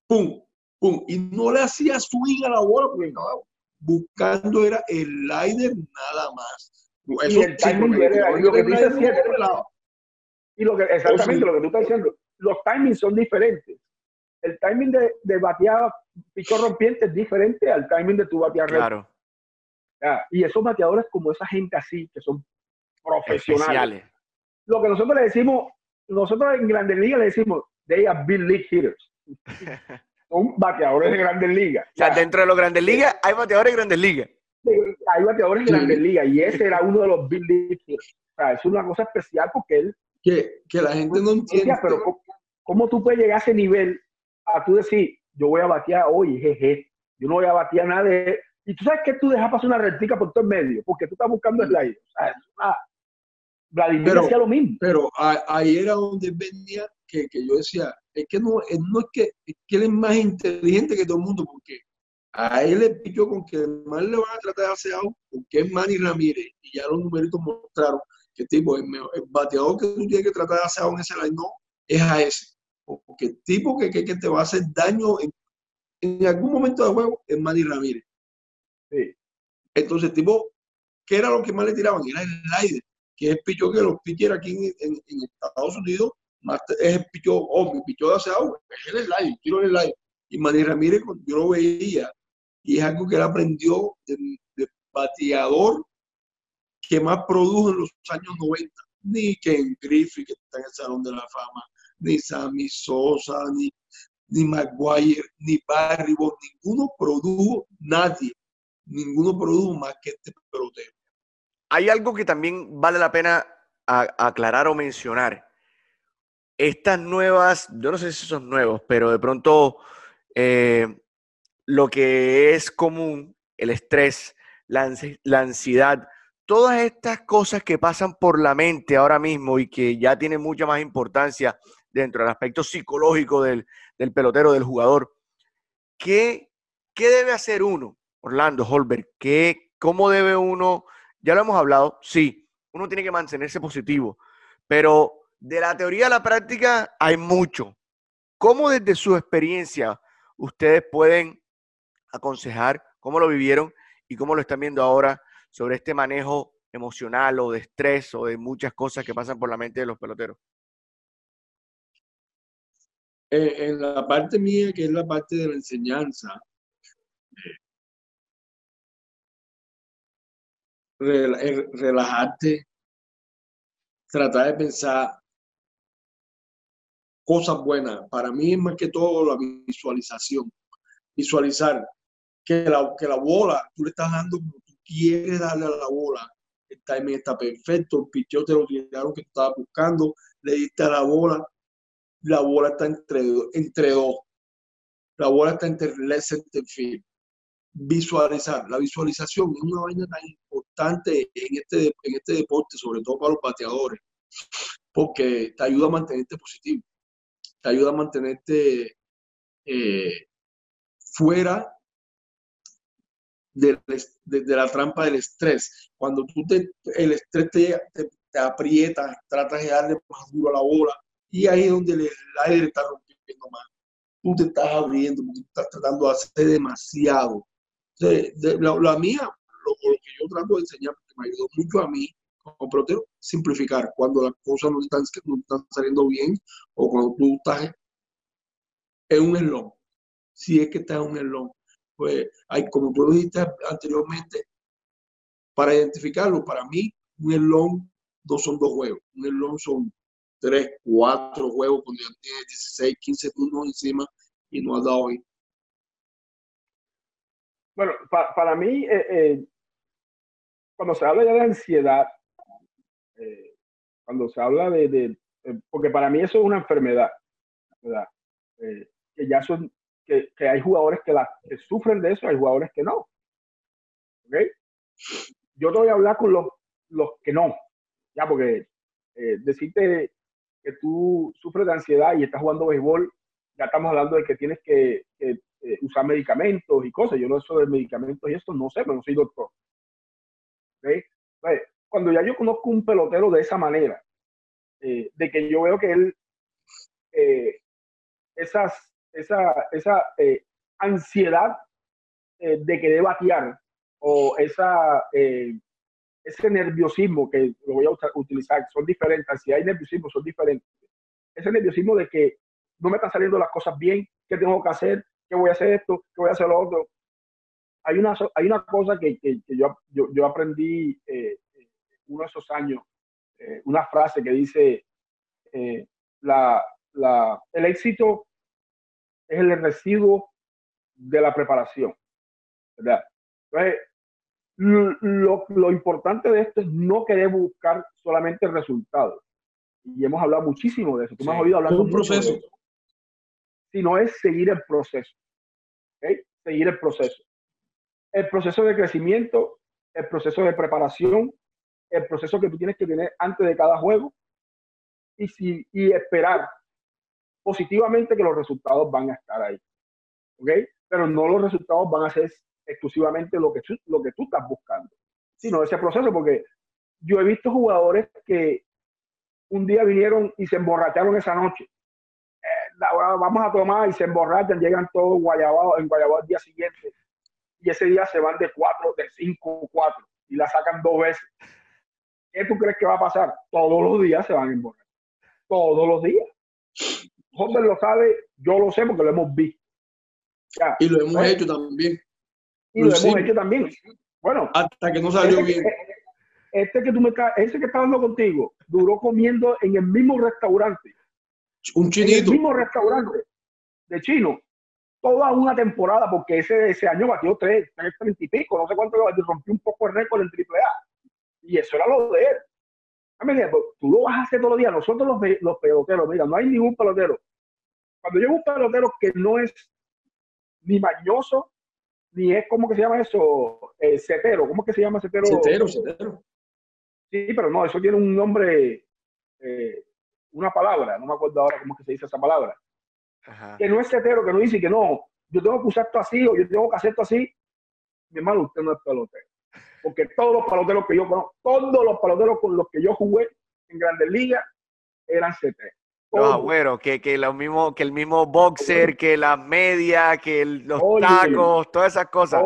¡Pum! ¡Pum! Y no le hacía swing a la bola porque buscando era el aire nada más. Eso, y el timing lo que dice Y lo que, exactamente lo que tú estás diciendo, los timings son diferentes. El timing de, de batear pico rompiente es diferente al timing de tu batear Claro. Y esos bateadores como esa gente así, que son profesionales. Lo que nosotros le decimos, nosotros en Grandes Ligas le decimos, they are big league hitters. [LAUGHS] son bateadores de Grandes Ligas. O sea, dentro de los Grandes Ligas hay bateadores de Grandes Ligas. Hay bateadores de Grandes Ligas y ese era uno de los hitters. O sea, es una cosa especial porque él... Que, que la gente no entiende. Pero ¿cómo, ¿cómo, tú puedes llegar a ese nivel a tú decir, yo voy a batear hoy, jeje, yo no voy a batear nada de y tú sabes que tú dejas pasar una rectica por todo el medio, porque tú estás buscando el aire. O sea, Vladimir pero, decía lo mismo. Pero ahí era donde venía que, que, yo decía, es que no, no es que, es que él es más inteligente que todo el mundo, porque a él le pidió con que más le van a tratar de hacer algo, porque es Manny Ramírez, y ya los numeritos mostraron que tipo, el, el bateador que tú tienes que tratar de hacer algo en ese line no es a ese. Porque el tipo que, que, que te va a hacer daño en, en algún momento de juego es Manny Ramírez. Entonces, tipo, ¿qué era lo que más le tiraban? Era el aire, que es el que los pitchers aquí en, Estados Unidos es el pichó, oh, mi pichó de aseado, es el aire, tiro el aire. Y Manny Ramírez, yo lo veía, y es algo que él aprendió de, bateador que más produjo en los años 90. Ni Ken Griffith, que está en el Salón de la Fama, ni Sammy Sosa, ni, ni Maguire, ni Barry Bonds, ninguno produjo, nadie ninguno produjo más que este pelotero. Hay algo que también vale la pena aclarar o mencionar. Estas nuevas, yo no sé si son nuevos, pero de pronto eh, lo que es común, el estrés, la, ansiedad, todas estas cosas que pasan por la mente ahora mismo y que ya tienen mucha más importancia dentro del aspecto psicológico del, pelotero, del jugador, ¿qué, ¿qué debe hacer uno Orlando, Holberg, ¿qué, ¿cómo debe uno, ya lo hemos hablado, sí, uno tiene que mantenerse positivo, pero de la teoría a la práctica hay mucho. ¿Cómo desde su experiencia ustedes pueden aconsejar cómo lo vivieron y cómo lo están viendo ahora sobre este manejo emocional o de estrés o de muchas cosas que pasan por la mente de los peloteros? Eh, en la parte mía, que es la parte de la enseñanza, Eh, relajarte, tratar de pensar cosas buenas. Para mí es más que todo la visualización. Visualizar que la, que la bola, tú le estás dando como tú quieres darle a la bola. El timing está perfecto, el picheo te lo tiraron que estabas buscando, le diste a la bola, la bola está entre, entre dos. La bola está entre el center field visualizar. La visualización es una vaina tan importante en este, en este deporte, sobre todo para los bateadores. porque te ayuda a mantenerte positivo, te ayuda a mantenerte eh, fuera de, la trampa del estrés. Cuando tú te, el estrés te, te, aprieta, tratas de darle más duro a la bola y ahí es donde el, aire está rompiendo más. Tú te estás abriendo, tú estás tratando de hacer demasiado. La, mía, lo, que yo trato de enseñar, porque me ayudó mucho a mí como pelotero, simplificar cuando las cosas no están, no están saliendo bien o cuando tú estás en un eslón. Si es que estás en un eslón, pues hay, como tú lo dijiste anteriormente, para identificarlo, para mí, un eslón no son dos juegos, un eslón son tres, cuatro juegos cuando ya tienes 16, 15 turnos encima y no has dado hoy. Bueno, para mí, eh, eh, cuando se habla ya de ansiedad, eh, cuando se habla de, porque para mí eso es una enfermedad, que ya son que, hay jugadores que, sufren de eso, hay jugadores que no. Yo te voy a hablar con los, que no, ya, porque eh, decirte que tú sufres de ansiedad y estás jugando béisbol, ya estamos hablando de que tienes que, eh, usar medicamentos y cosas. Yo no eso de medicamentos y esto no sé, pero no soy doctor. Pues, cuando ya yo conozco un pelotero de esa manera, eh, de que yo veo que él, esas esa, esa eh, ansiedad eh, de querer batear o esa, eh, ese nerviosismo que lo voy a utilizar, son diferentes, ansiedad y nerviosismo son diferentes. Ese nerviosismo de que no me están saliendo las cosas bien, ¿qué tengo que hacer? ¿Qué voy a hacer esto? ¿Qué voy a hacer lo otro? Hay una, hay una cosa que, que, yo, yo, yo, aprendí uno de esos años, una frase que dice, la, la, el éxito es el residuo de la preparación. ¿verdad? Entonces, lo, lo, importante de esto es no querer buscar solamente el resultado. Y hemos hablado muchísimo de eso. Tú me has oído hablar de un proceso. Sino es seguir el proceso. ¿okay? Seguir el proceso. El proceso de crecimiento, el proceso de preparación, el proceso que tú tienes que tener antes de cada juego y, y esperar positivamente que los resultados van a estar ahí. ¿Ok? Pero no los resultados van a ser exclusivamente lo que, lo que tú estás buscando, sino ese proceso, porque yo he visto jugadores que un día vinieron y se emborracharon esa noche. Vamos a tomar y se emborrachan, llegan todos guayabados, en guayabado al día siguiente. Y ese día se van de cuatro, de cinco, cuatro, y la sacan dos veces. ¿Qué tú crees que va a pasar? Todos los días se van a emborrachar. Todos los días. Homer lo sabe, yo lo sé porque lo hemos visto. y lo hemos hecho también. Y lo, hemos hecho también. Bueno. Hasta que no salió bien. este que tú me ese que está hablando contigo, duró comiendo en el mismo restaurante. Un chinito. En el mismo restaurante de chino. Toda una temporada, porque ese, ese año batió tres, tres, treinta y pico, no sé cuánto rompió un poco el récord en AAA. Y eso era lo de él. Tú lo vas a hacer todos los días. Nosotros los, los peloteros, mira, no hay ningún pelotero. Cuando llega un pelotero que no es ni mañoso, ni es, ¿cómo que se llama eso? Eh, cetero. ¿Cómo que se llama cetero? Cetero, cetero. Sí, pero no, eso tiene un nombre, eh, una palabra, no me acuerdo ahora cómo que se dice esa palabra. Que no es cetero, que no dice que no, yo tengo que usar esto así o yo tengo que hacer esto así. Mi hermano, usted no es pelotero porque todos los peloteros que yo conozco, todos los peloteros con los que yo jugué en Grandes Ligas eran CT. Los agüeros, que, que, lo mismo, que el mismo boxer, que la media, que los tacos, todas esas cosas.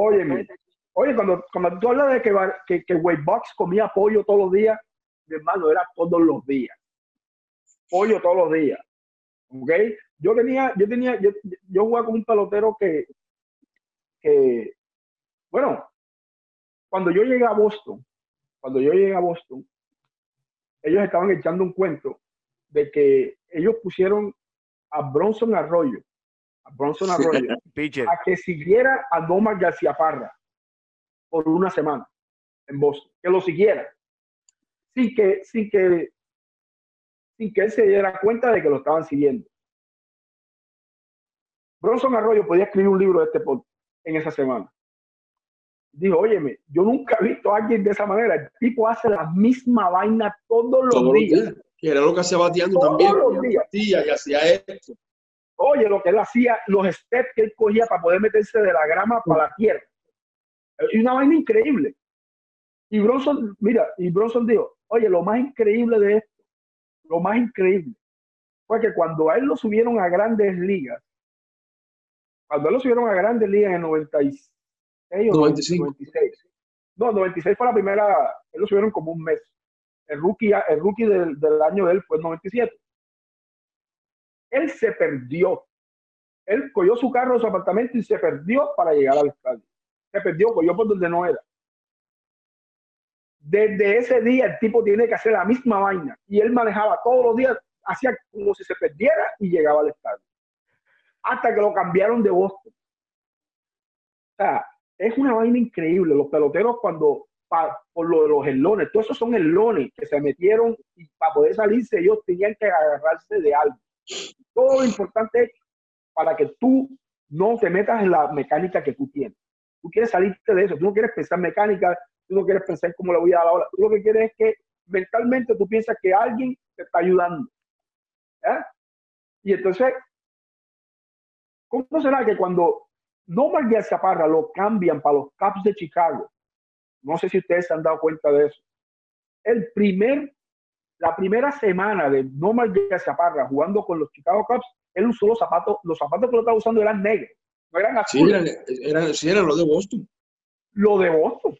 Oye, cuando, cuando tú hablas de que, que, que Box comía pollo todos los días, mi hermano, era todos los días. Pollo todos los días. ¿Ok? Yo tenía, yo tenía, yo, yo jugaba con un pelotero que, que, bueno, cuando yo llegué a Boston, cuando yo llegué a Boston, ellos estaban echando un cuento de que ellos pusieron a Bronson Arroyo, a Bronson Arroyo, [LAUGHS] a que siguiera a Nomar García Parra por una semana en Boston, que lo siguiera, sin que, sin que, sin que él se diera cuenta de que lo estaban siguiendo. Bronson Arroyo podía escribir un libro de este podcast en esa semana dijo, óyeme, yo nunca he visto a alguien de esa manera. El tipo hace la misma vaina todos los días. que era lo que hacía bateando también. Y hacía esto. Oye, lo que él hacía, los steps que él cogía para poder meterse de la grama para la tierra. Y una vaina increíble. Y Bronson, mira, y Bronson dijo, oye, lo más increíble de esto, lo más increíble, fue que cuando a él lo subieron a grandes ligas, cuando a él lo subieron a grandes ligas en el 96 o 95. 96, no, 96 fue la primera, él lo subieron como un mes. El rookie, el rookie del, del año de él fue el 97. Él se perdió. Él cogió su carro, su apartamento y se perdió para llegar al estadio. Se perdió, cogió por donde no era. Desde ese día el tipo tiene que hacer la misma vaina. Y él manejaba todos los días, hacía como si se perdiera y llegaba al estadio. Hasta que lo cambiaron de Boston. O sea, es una vaina increíble. Los peloteros cuando, por lo de los elones, todos esos son elones que se metieron y para poder salirse ellos tenían que agarrarse de algo. Todo lo importante para que tú no te metas en la mecánica que tú tienes. Tú quieres salirte de eso, tú no quieres pensar mecánica, tú no quieres pensar cómo le voy a dar ahora. Tú lo que quieres es que mentalmente tú piensas que alguien te está ayudando. Y entonces, ¿cómo será que cuando no Miguel Zaparra lo cambian para los Cubs de Chicago? No sé si ustedes se han dado cuenta de eso. El primer la primera semana de Nomar Zaparra jugando con los Chicago Cubs, él usó los zapatos, los zapatos que lo estaba usando eran negros, no eran azules. Sí, eran, sí, eran los de Boston. Lo de Boston.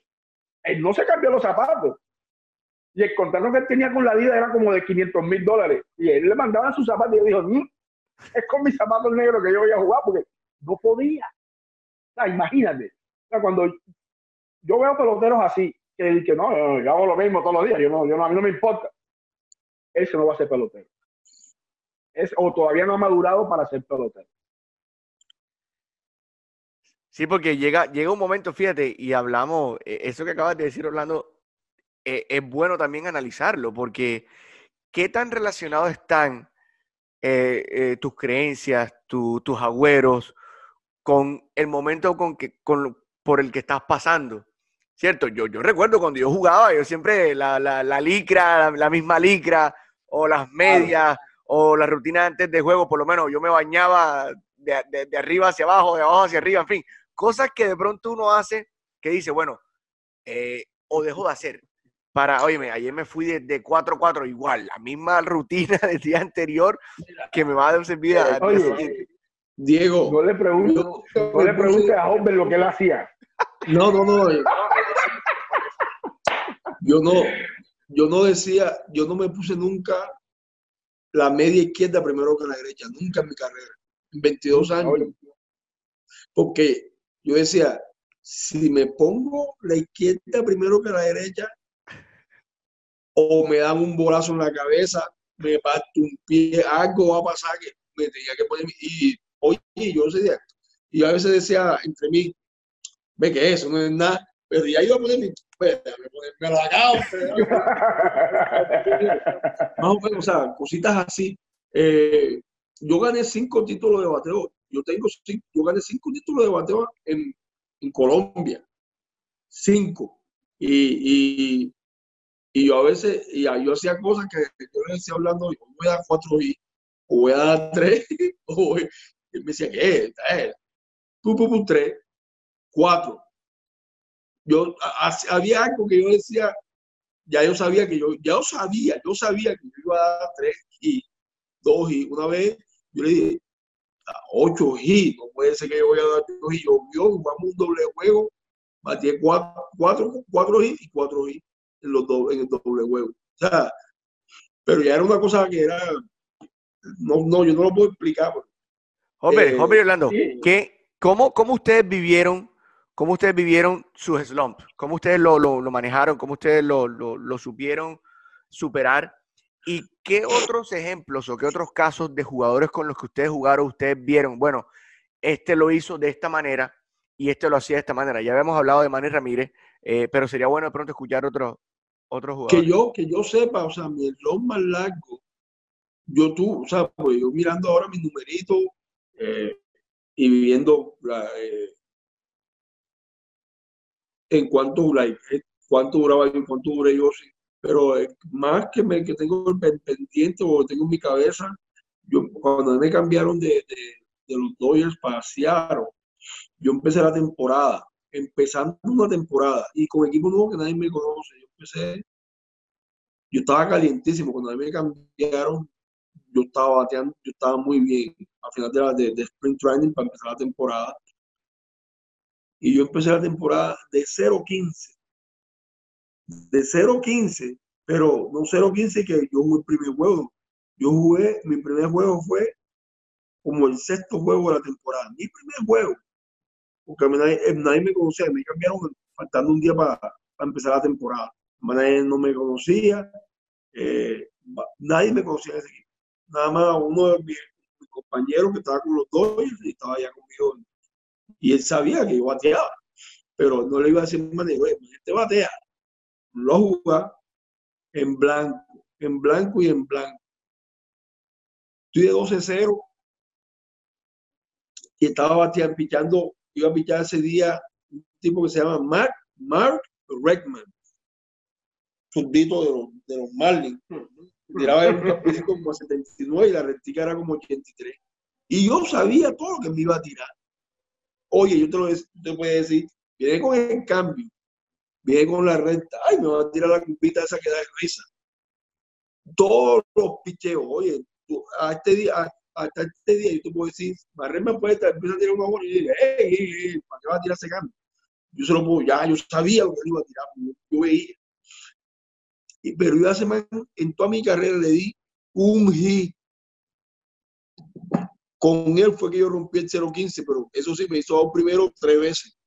Él no se cambió los zapatos. Y el contrato que él tenía con la vida era como de 500 mil dólares. Y él le mandaba sus zapatos y él dijo, mm, es con mis zapatos negros que yo voy a jugar porque no podía. Imagínate. Cuando yo veo peloteros así, que, que no, yo hago lo mismo todos los días, yo no, yo no, a mí no me importa ese no va a ser pelotero. Es, o todavía no ha madurado para ser pelotero. Sí, porque llega, llega un momento, fíjate, y hablamos, eh, eso que acabas de decir, Orlando, eh, es bueno también analizarlo, porque qué tan relacionados están eh, tus creencias, tus agüeros, con el momento con que, con, por el que estás pasando. ¿Cierto? Yo, yo recuerdo cuando yo jugaba, yo siempre la, la, la licra, la, misma licra, o las medias, o la rutina antes de juego, por lo menos yo me bañaba de, de, arriba hacia abajo, de abajo hacia arriba, en fin, cosas que de pronto uno hace que dice, bueno, eh, o dejo de hacer. Para, oye, ayer me fui de 4-4, igual, la misma [LAUGHS] rutina del día anterior que me va a dar servir a Diego. No le pregunto, no le pregunte a Homer lo que él hacía. No, no, no. Yo no, yo no decía, yo no me puse nunca la media izquierda primero que la derecha, nunca en mi carrera, en 22 años. Porque yo decía, si me pongo la izquierda primero que la derecha, o me dan un bolazo en la cabeza, me parto un pie, algo va a pasar que me tenía que poner. Y oye, yo decía, y a veces decía entre mí, ve que eso no es nada, pero ya iba a poner mi, pues, me lo acabo. [LAUGHS] Más o menos, o sea, cositas así. Eh, yo gané cinco títulos de bateo. Yo tengo cinco, yo gané cinco títulos de bateo en, en Colombia. Cinco. Y, y, yo a veces, y yo hacía cosas que yo le decía hablando, voy a dar cuatro y, o voy a dar tres, [LAUGHS] o y me decía, ¿qué? Eh, tú, tú, tres, cuatro yo había algo que yo decía, ya yo sabía que yo, ya yo sabía, yo sabía que yo iba a dar tres y dos y una vez yo le dije, ocho y no puede ser que yo voy a dar dos y yo, jugamos un doble juego, batí cuatro, cuatro, cuatro y cuatro y en, los en el doble juego. O sea, pero ya era una cosa que era, no, no, yo no lo puedo explicar. Hombre, eh, hombre Orlando, ¿qué, cómo, ¿cómo ustedes vivieron ¿Cómo ustedes vivieron sus slumps? ¿Cómo ustedes lo, manejaron? ¿Cómo ustedes lo, supieron superar? ¿Y qué otros ejemplos o qué otros casos de jugadores con los que ustedes jugaron, ustedes vieron? Bueno, este lo hizo de esta manera y este lo hacía de esta manera. Ya habíamos hablado de Manny Ramírez, eh, pero sería bueno de pronto escuchar otros otros jugadores. Que yo, que yo sepa, o sea, mi slump más largo, yo tú, o sea, pues yo mirando ahora mi numerito eh, y viviendo la, eh, en cuánto, like, cuánto duraba yo, cuánto duré yo pero eh, más que, me, que tengo pendiente o tengo en mi cabeza, yo, cuando me cambiaron de, de, los Dodgers para Seattle, yo empecé la temporada, empezando una temporada y con equipo nuevo que nadie me conoce. Yo empecé, yo estaba calientísimo. Cuando me cambiaron, yo estaba bateando, yo estaba muy bien. Al final de, la, de, de Spring Training para empezar la temporada. Y yo empecé la temporada de 0-15 de 0-15, pero no 0-15 que yo jugué el primer juego. Yo jugué, mi primer juego fue como el sexto juego de la temporada. Mi primer juego. Porque nadie, eh, nadie me conocía, me cambiaron faltando un día para, empezar la temporada. Nadie no me conocía, eh, nadie me conocía ese equipo. Nada más uno de mis, compañeros que estaba con los dos y estaba ya conmigo. Y él sabía que yo bateaba, pero no le iba a decir manera, este batea lo juega en blanco, en blanco y en blanco. Estoy de 12-0 y estaba bateando, pichando, iba a pichar ese día un tipo que se llama Mark, Mark Reckman, sundito de los, de los Marlins. Tiraba el [LAUGHS] como 79 y la rectica era como 83. Y yo sabía todo lo que me iba a tirar. Oye, yo te lo te voy a decir, viene con el cambio viene con la renta, ay, me va a tirar la cupita esa que da risa. Todos los picheos, oye, a este día, hasta este día yo te puedo decir, me puede estar, empieza a tirar una bola y dile, hey, hey, hey, ¿para qué va a tirar ese cambio? Yo se lo puedo, ya, yo sabía lo que iba a tirar, yo, veía. Y, pero yo hace más, en toda mi carrera le di un hit. Con él fue que yo rompí el 0-15, pero eso sí, me hizo primero tres veces.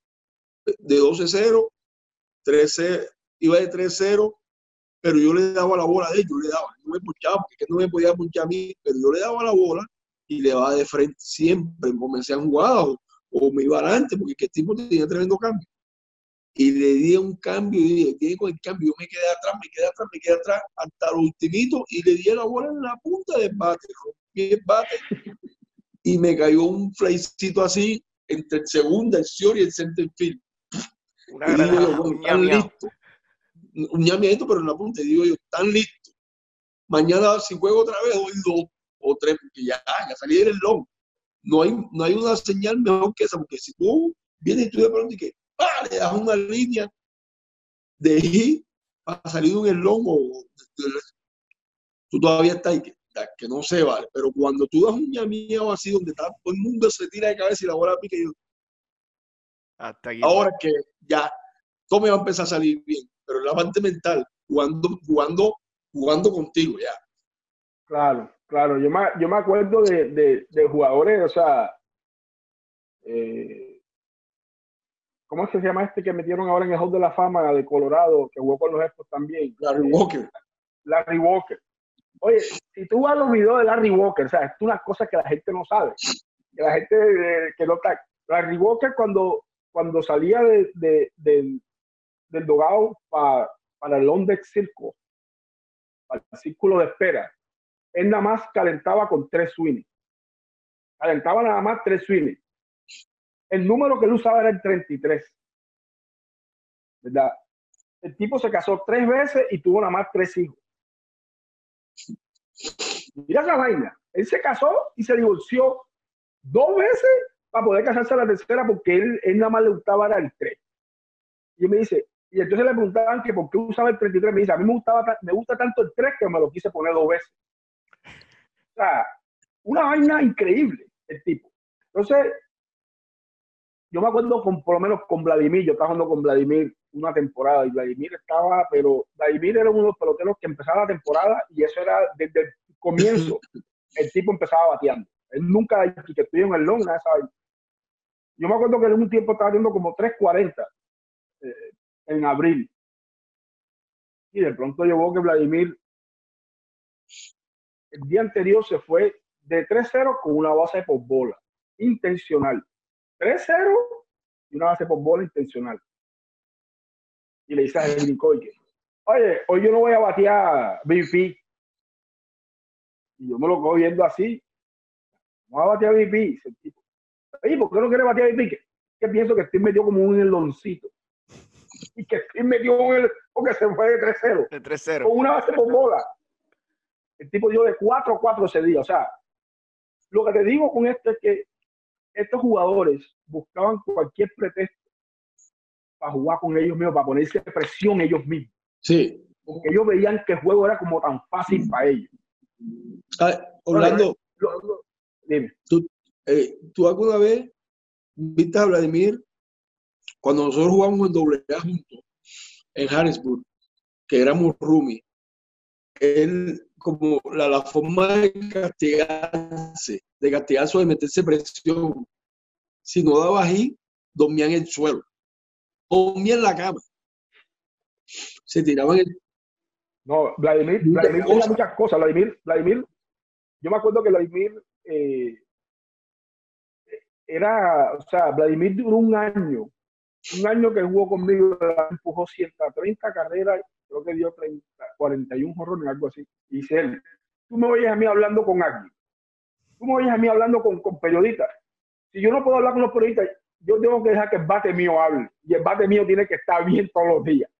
De 12-0 13, iba de 3-0, pero yo le daba la bola de él, yo le daba, no me punchaba, porque no me podía punchar a mí, pero yo le daba la bola y le daba de frente siempre, comencé a jugar o, o me iba adelante, porque el tipo tenía tremendo cambio. Y le di un cambio y dije, con el cambio, yo me quedé atrás, me quedé atrás, me quedé atrás, hasta lo ultimito, y le di la bola en la punta del bate, rompí el bate, y me cayó un flycito así entre el segundo, el short y el center field. Una un listo. Un ñamiento, pero en la punta. digo yo, tan listo. Mañana, si juego otra vez, doy dos o tres, porque ya, ya salí del long. No hay, no hay una señal mejor que esa, porque si tú vienes y tú de pronto y que, ¡ah! le das una línea de I para salir de un elón o tú todavía estás ahí, que, que, no se vale. Pero cuando tú das un ñamiento así, donde está, todo el mundo se tira de cabeza y la bola pica, yo, Ahora que ya todo me va a empezar a salir bien, pero la parte mental, jugando, jugando, jugando contigo ya. Claro, claro. Yo me, yo me acuerdo de, de, jugadores, o sea, eh, ¿cómo es que se llama este que metieron ahora en el Hall de la Fama de Colorado, que jugó con los Expos también? Larry Walker. Larry Walker. Oye, si tú vas a los videos de Larry Walker, o sea, es una cosa que la gente no sabe, que la gente eh, que no está. Larry Walker cuando cuando salía de, del, dogado para el London Circle, para el círculo de espera, él nada más calentaba con tres swings. Calentaba nada más tres swings. El número que él usaba era el 33. ¿Verdad? El tipo se casó tres veces y tuvo nada más tres hijos. Mira esa vaina. Él se casó y se divorció dos veces para poder casarse a la tercera porque él, él nada más le gustaba era el 3. Y me dice, y entonces le preguntaban que por qué usaba el 33. Me dice, a mí me, gustaba, me gusta tanto el 3 que me lo quise poner dos veces. O sea, una vaina increíble el tipo. Entonces, yo me acuerdo con, por lo menos con Vladimir, yo estaba jugando con Vladimir una temporada y Vladimir estaba, pero Vladimir era uno de los peloteros que empezaba la temporada y eso era desde el comienzo. El tipo empezaba bateando. Él nunca, que estoy en el long, esa yo me acuerdo que en un tiempo estaba viendo como 3.40 eh, en abril. Y de pronto llegó que Vladimir el día anterior se fue de 3-0 con una base por bola, intencional. 3-0 y una base por bola intencional. Y le dice a Henry Coy oye, hoy yo no voy a batear BP. Y yo me lo cojo viendo así. No voy a batear BP. Oye, ¿por qué no quiere batear el pique? Que pienso que estoy metido como un eloncito. y que sí metió el, porque se fue de 3-0. De 3-0. Con una base por bola. El tipo dio de 4-4 ese día. O sea, lo que te digo con esto es que estos jugadores buscaban cualquier pretexto para jugar con ellos mismos, para ponerse presión ellos mismos. Sí. Porque ellos veían que el juego era como tan fácil para ellos. Ah, Orlando, Lo- lo- dime. eh, ¿tú alguna vez viste a Vladimir cuando nosotros jugamos en doble A juntos en Harrisburg, que éramos roomie? Él, como la, la forma de castigarse, de castigarse o de meterse presión, si no daba ahí, dormía en el suelo, dormía en la cama, se tiraban el No, Vladimir, Muchas Vladimir tenía muchas cosas. Vladimir, Vladimir, yo me acuerdo que Vladimir eh, era, o sea, Vladimir duró un año, un año que jugó conmigo, empujó 130 carreras, creo que dio 30, 41 jorrones, algo así. Y dice él, tú me oyes a mí hablando con alguien, tú me oyes a mí hablando con, con periodistas. Si yo no puedo hablar con los periodistas, yo tengo que dejar que el bate mío hable. Y el bate mío tiene que estar bien todos los días.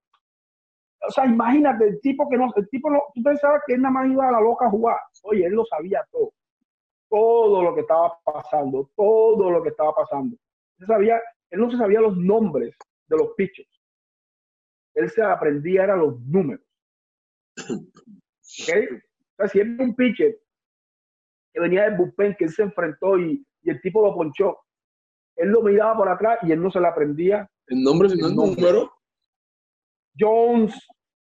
O sea, imagínate, el tipo que no, el tipo no, tú pensabas que él nada más iba a la loca a jugar. Oye, él lo sabía todo. Todo lo que estaba pasando, todo lo que estaba pasando. Él sabía, él no se sabía los nombres de los pitchers. Él se aprendía, eran los números. [CLEARS THROAT] ¿Ok? O sea, si era un pitcher que venía del bullpen, que él se enfrentó y, y el tipo lo ponchó, él lo miraba por atrás y él no se le aprendía el nombre final El nombre. número. Jones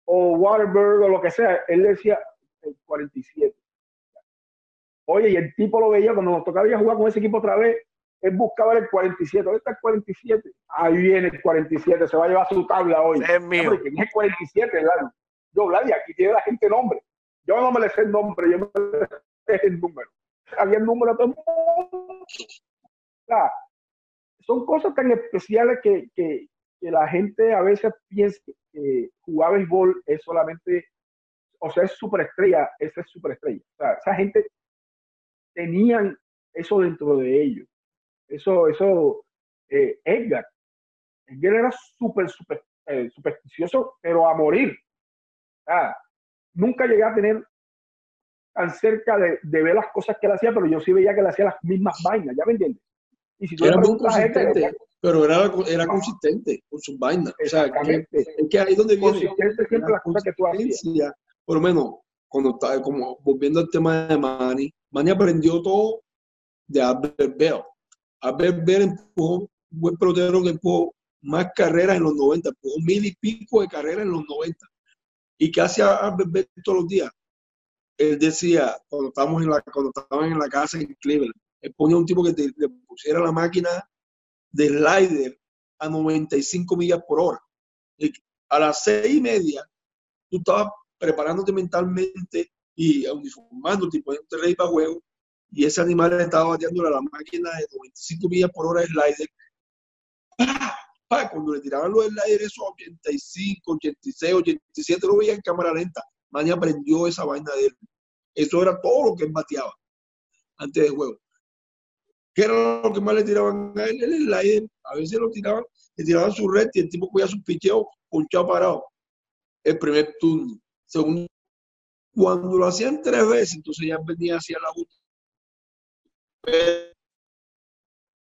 o Waterberg o lo que sea, él decía el 47. Oye, y el tipo lo veía cuando nos tocaba ir a jugar con ese equipo otra vez, él buscaba el 47. ¿Dónde está el 47? Ahí viene el 47, se va a llevar su tabla hoy. Es mío. Hombre, ¿quién es el 47, Vlad? Yo, Vlad, y aquí tiene la gente nombre. Yo no me le sé el nombre, yo me le sé el número. Había el número de todo el mundo. O sea, son cosas tan especiales que, que, que la gente a veces piensa que jugar béisbol es solamente, o sea, es superestrella, esa es superestrella. O sea, esa gente tenían eso dentro de ellos. Eso, eso, eh, Edgar, Edgar era súper, súper eh, supersticioso, pero a morir. Sea, nunca llegué a tener tan cerca de, de ver las cosas que él hacía, pero yo sí veía que él hacía las mismas vainas, ¿ya me entiendes? Y si tú Era muy Edgar, consistente, pero era, era consistente con sus vainas. O sea, que, es que ahí donde viene consistente siempre las cosas que tú hacías. Por lo menos, cuando está, como volviendo al tema de Manny, Manny aprendió todo de Albert Bell. Albert Bell empujó, buen pelotero que empujó más carreras en los 90, empujó mil y pico de carreras en los 90. ¿Y qué hacía Albert Bell todos los días? Él decía, cuando estábamos en la, cuando estaban en la casa en Cleveland, él ponía un tipo que te- le pusiera la máquina de slider a 95 millas por hora. Y a las seis y media, tú estabas preparándote mentalmente y uniformándote y poniéndote ready para juego, y ese animal estaba bateando a la máquina de 95 millas por hora de slider. ¡Pah! ¡Pah! Cuando le tiraban los sliders, esos 85, 86, 87, lo veía en cámara lenta. Manny aprendió esa vaina de él. Eso era todo lo que él bateaba antes del juego. ¿Qué era lo que más le tiraban a él? El slider. A veces lo tiraban, le tiraban su red y el tipo cogía su picheo, ponchado parado. El primer turno. Segundo, cuando lo hacían tres veces, entonces ya venía hacia la última.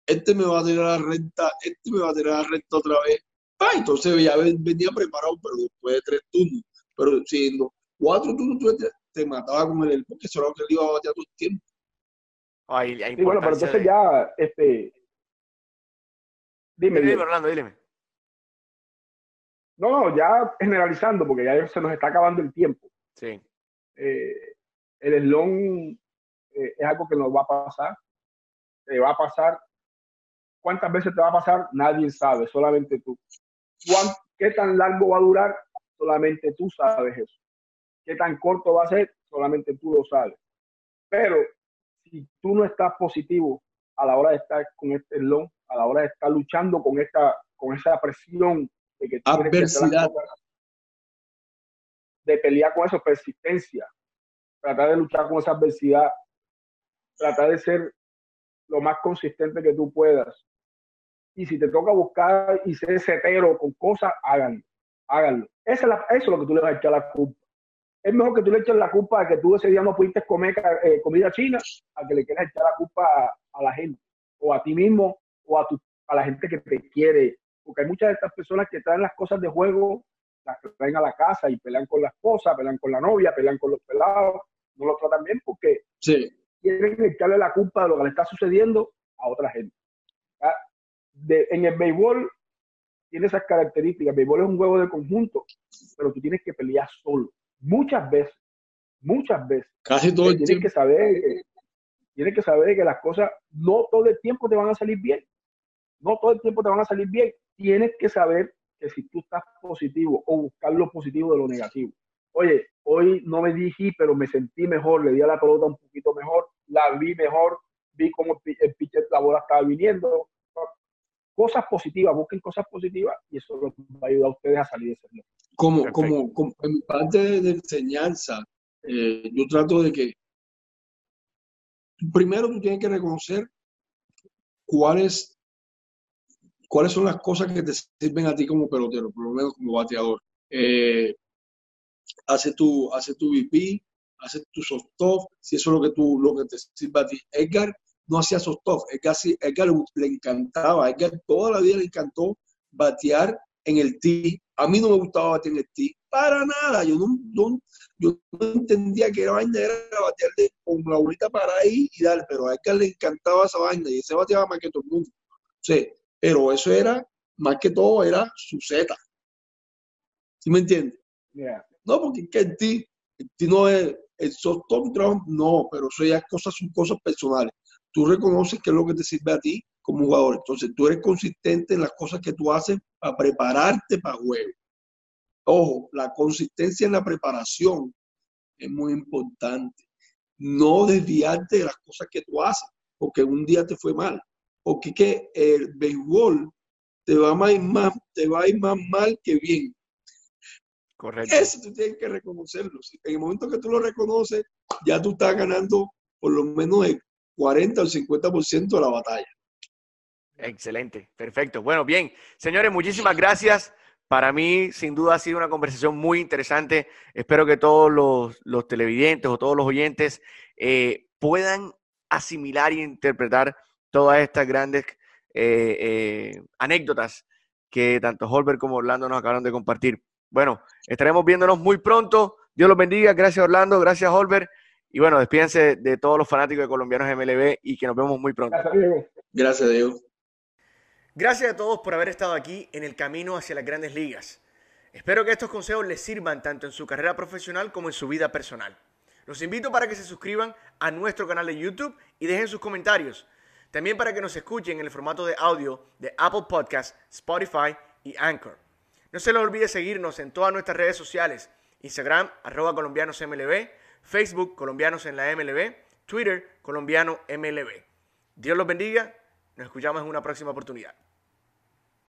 Este me va a tirar la renta, este me va a tirar la renta otra vez. Ah, entonces ya ven- venía preparado, pero después de tres turnos. Pero si en los cuatro turnos tú te, te mataba con el porque eso era lo que él iba a batear todo el tiempo. Ay, Sí, bueno, pero entonces de- ya, este, dime, Dime, dime. Orlando, dime. No, no, ya generalizando, porque ya se nos está acabando el tiempo. Sí. Eh, el eslón eh, es algo que nos va a pasar. Te va a pasar. ¿Cuántas veces te va a pasar? Nadie sabe, solamente tú. ¿Cuán- ¿Qué tan largo va a durar? Solamente tú sabes eso. ¿Qué tan corto va a ser? Solamente tú lo sabes. Pero si tú no estás positivo a la hora de estar con este eslón, a la hora de estar luchando con esta, con esa presión de que Adversidad. cosas, de pelear con eso, persistencia, tratar de luchar con esa adversidad, tratar de ser lo más consistente que tú puedas. Y si te toca buscar y ser setero con cosas, háganlo. háganlo. Esa es eso es lo que tú le vas a echar la culpa. Es mejor que tú le eches la culpa a que tú ese día no pudiste comer eh, comida china, a que le quieras echar la culpa a, la gente, o a ti mismo, o a, tu, a la gente que te quiere. Porque hay muchas de estas personas que traen las cosas de juego, las traen a la casa y pelean con la esposa, pelean con la novia, pelean con los pelados, no lo tratan bien porque quieren echarle la culpa de lo que le está sucediendo a otra gente. en el béisbol tiene esas características. El béisbol es un juego de conjunto, pero tú tienes que pelear solo. Muchas veces, muchas veces. Casi todo el tienes Que saber, tienes que saber que las cosas no todo el tiempo te van a salir bien. No todo el tiempo te van a salir bien. Tienes que saber que si tú estás positivo o buscar lo positivo de lo negativo. Oye, hoy no me dije, pero me sentí mejor, le di a la pelota un poquito mejor, la vi mejor, vi cómo el pitcher, la bola estaba viniendo. Cosas positivas, busquen cosas positivas y eso los va a ayudar a ustedes a salir de ese como, como, como, en parte de enseñanza, eh, yo trato de que primero tú tienes que reconocer cuáles, cuáles son las cosas que te sirven a ti como pelotero, por lo menos como bateador. Eh, hace tu, hace tu VP, hace tu soft si eso es lo que, tú, lo que te sirve a ti. Edgar no hacía soft Edgar, Edgar le encantaba, Edgar toda la vida le encantó batear en el tee. A mí no me gustaba batear en el tee, para nada. Yo no, yo no entendía que era vaina era batear con la bolita para ahí y darle, pero a Edgar le encantaba esa vaina y se bateaba más que todo el mundo. Sí, pero eso era, más que todo, era su Z. ¿Sí me entiendes? No, porque es que el ti, el ti no es, el soft no, pero eso ya cosas, son cosas personales. Tú reconoces qué es lo que te sirve a ti como jugador. Entonces tú eres consistente en las cosas que tú haces para prepararte para juego. Ojo, la consistencia en la preparación es muy importante. No desviarte de las cosas que tú haces, porque un día te fue mal. Porque que el béisbol te va, más, te va a ir más mal que bien. Correcto. Eso tú tienes que reconocerlo. En el momento que tú lo reconoces, ya tú estás ganando por lo menos el 40 o el 50% de la batalla. Excelente, perfecto. Bueno, bien, señores, muchísimas gracias. Para mí, sin duda, ha sido una conversación muy interesante. Espero que todos los, televidentes o todos los oyentes eh, puedan asimilar e interpretar todas estas grandes eh, eh, anécdotas que tanto Holbert como Orlando nos acabaron de compartir. Bueno, estaremos viéndonos muy pronto. Dios los bendiga. Gracias Orlando, gracias Holbert. Y bueno, despídense de todos los fanáticos de colombianos MLB y que nos vemos muy pronto. Gracias, Diego. Gracias, Diego. Gracias a todos por haber estado aquí en el camino hacia las grandes ligas. Espero que estos consejos les sirvan tanto en su carrera profesional como en su vida personal. Los invito para que se suscriban a nuestro canal de YouTube y dejen sus comentarios. También para que nos escuchen en el formato de audio de Apple Podcasts, Spotify y Anchor. No se les olvide seguirnos en todas nuestras redes sociales, Instagram, arroba colombianosmlb, Facebook, colombianos en la MLB, Twitter, colombiano MLB. Dios los bendiga, nos escuchamos en una próxima oportunidad.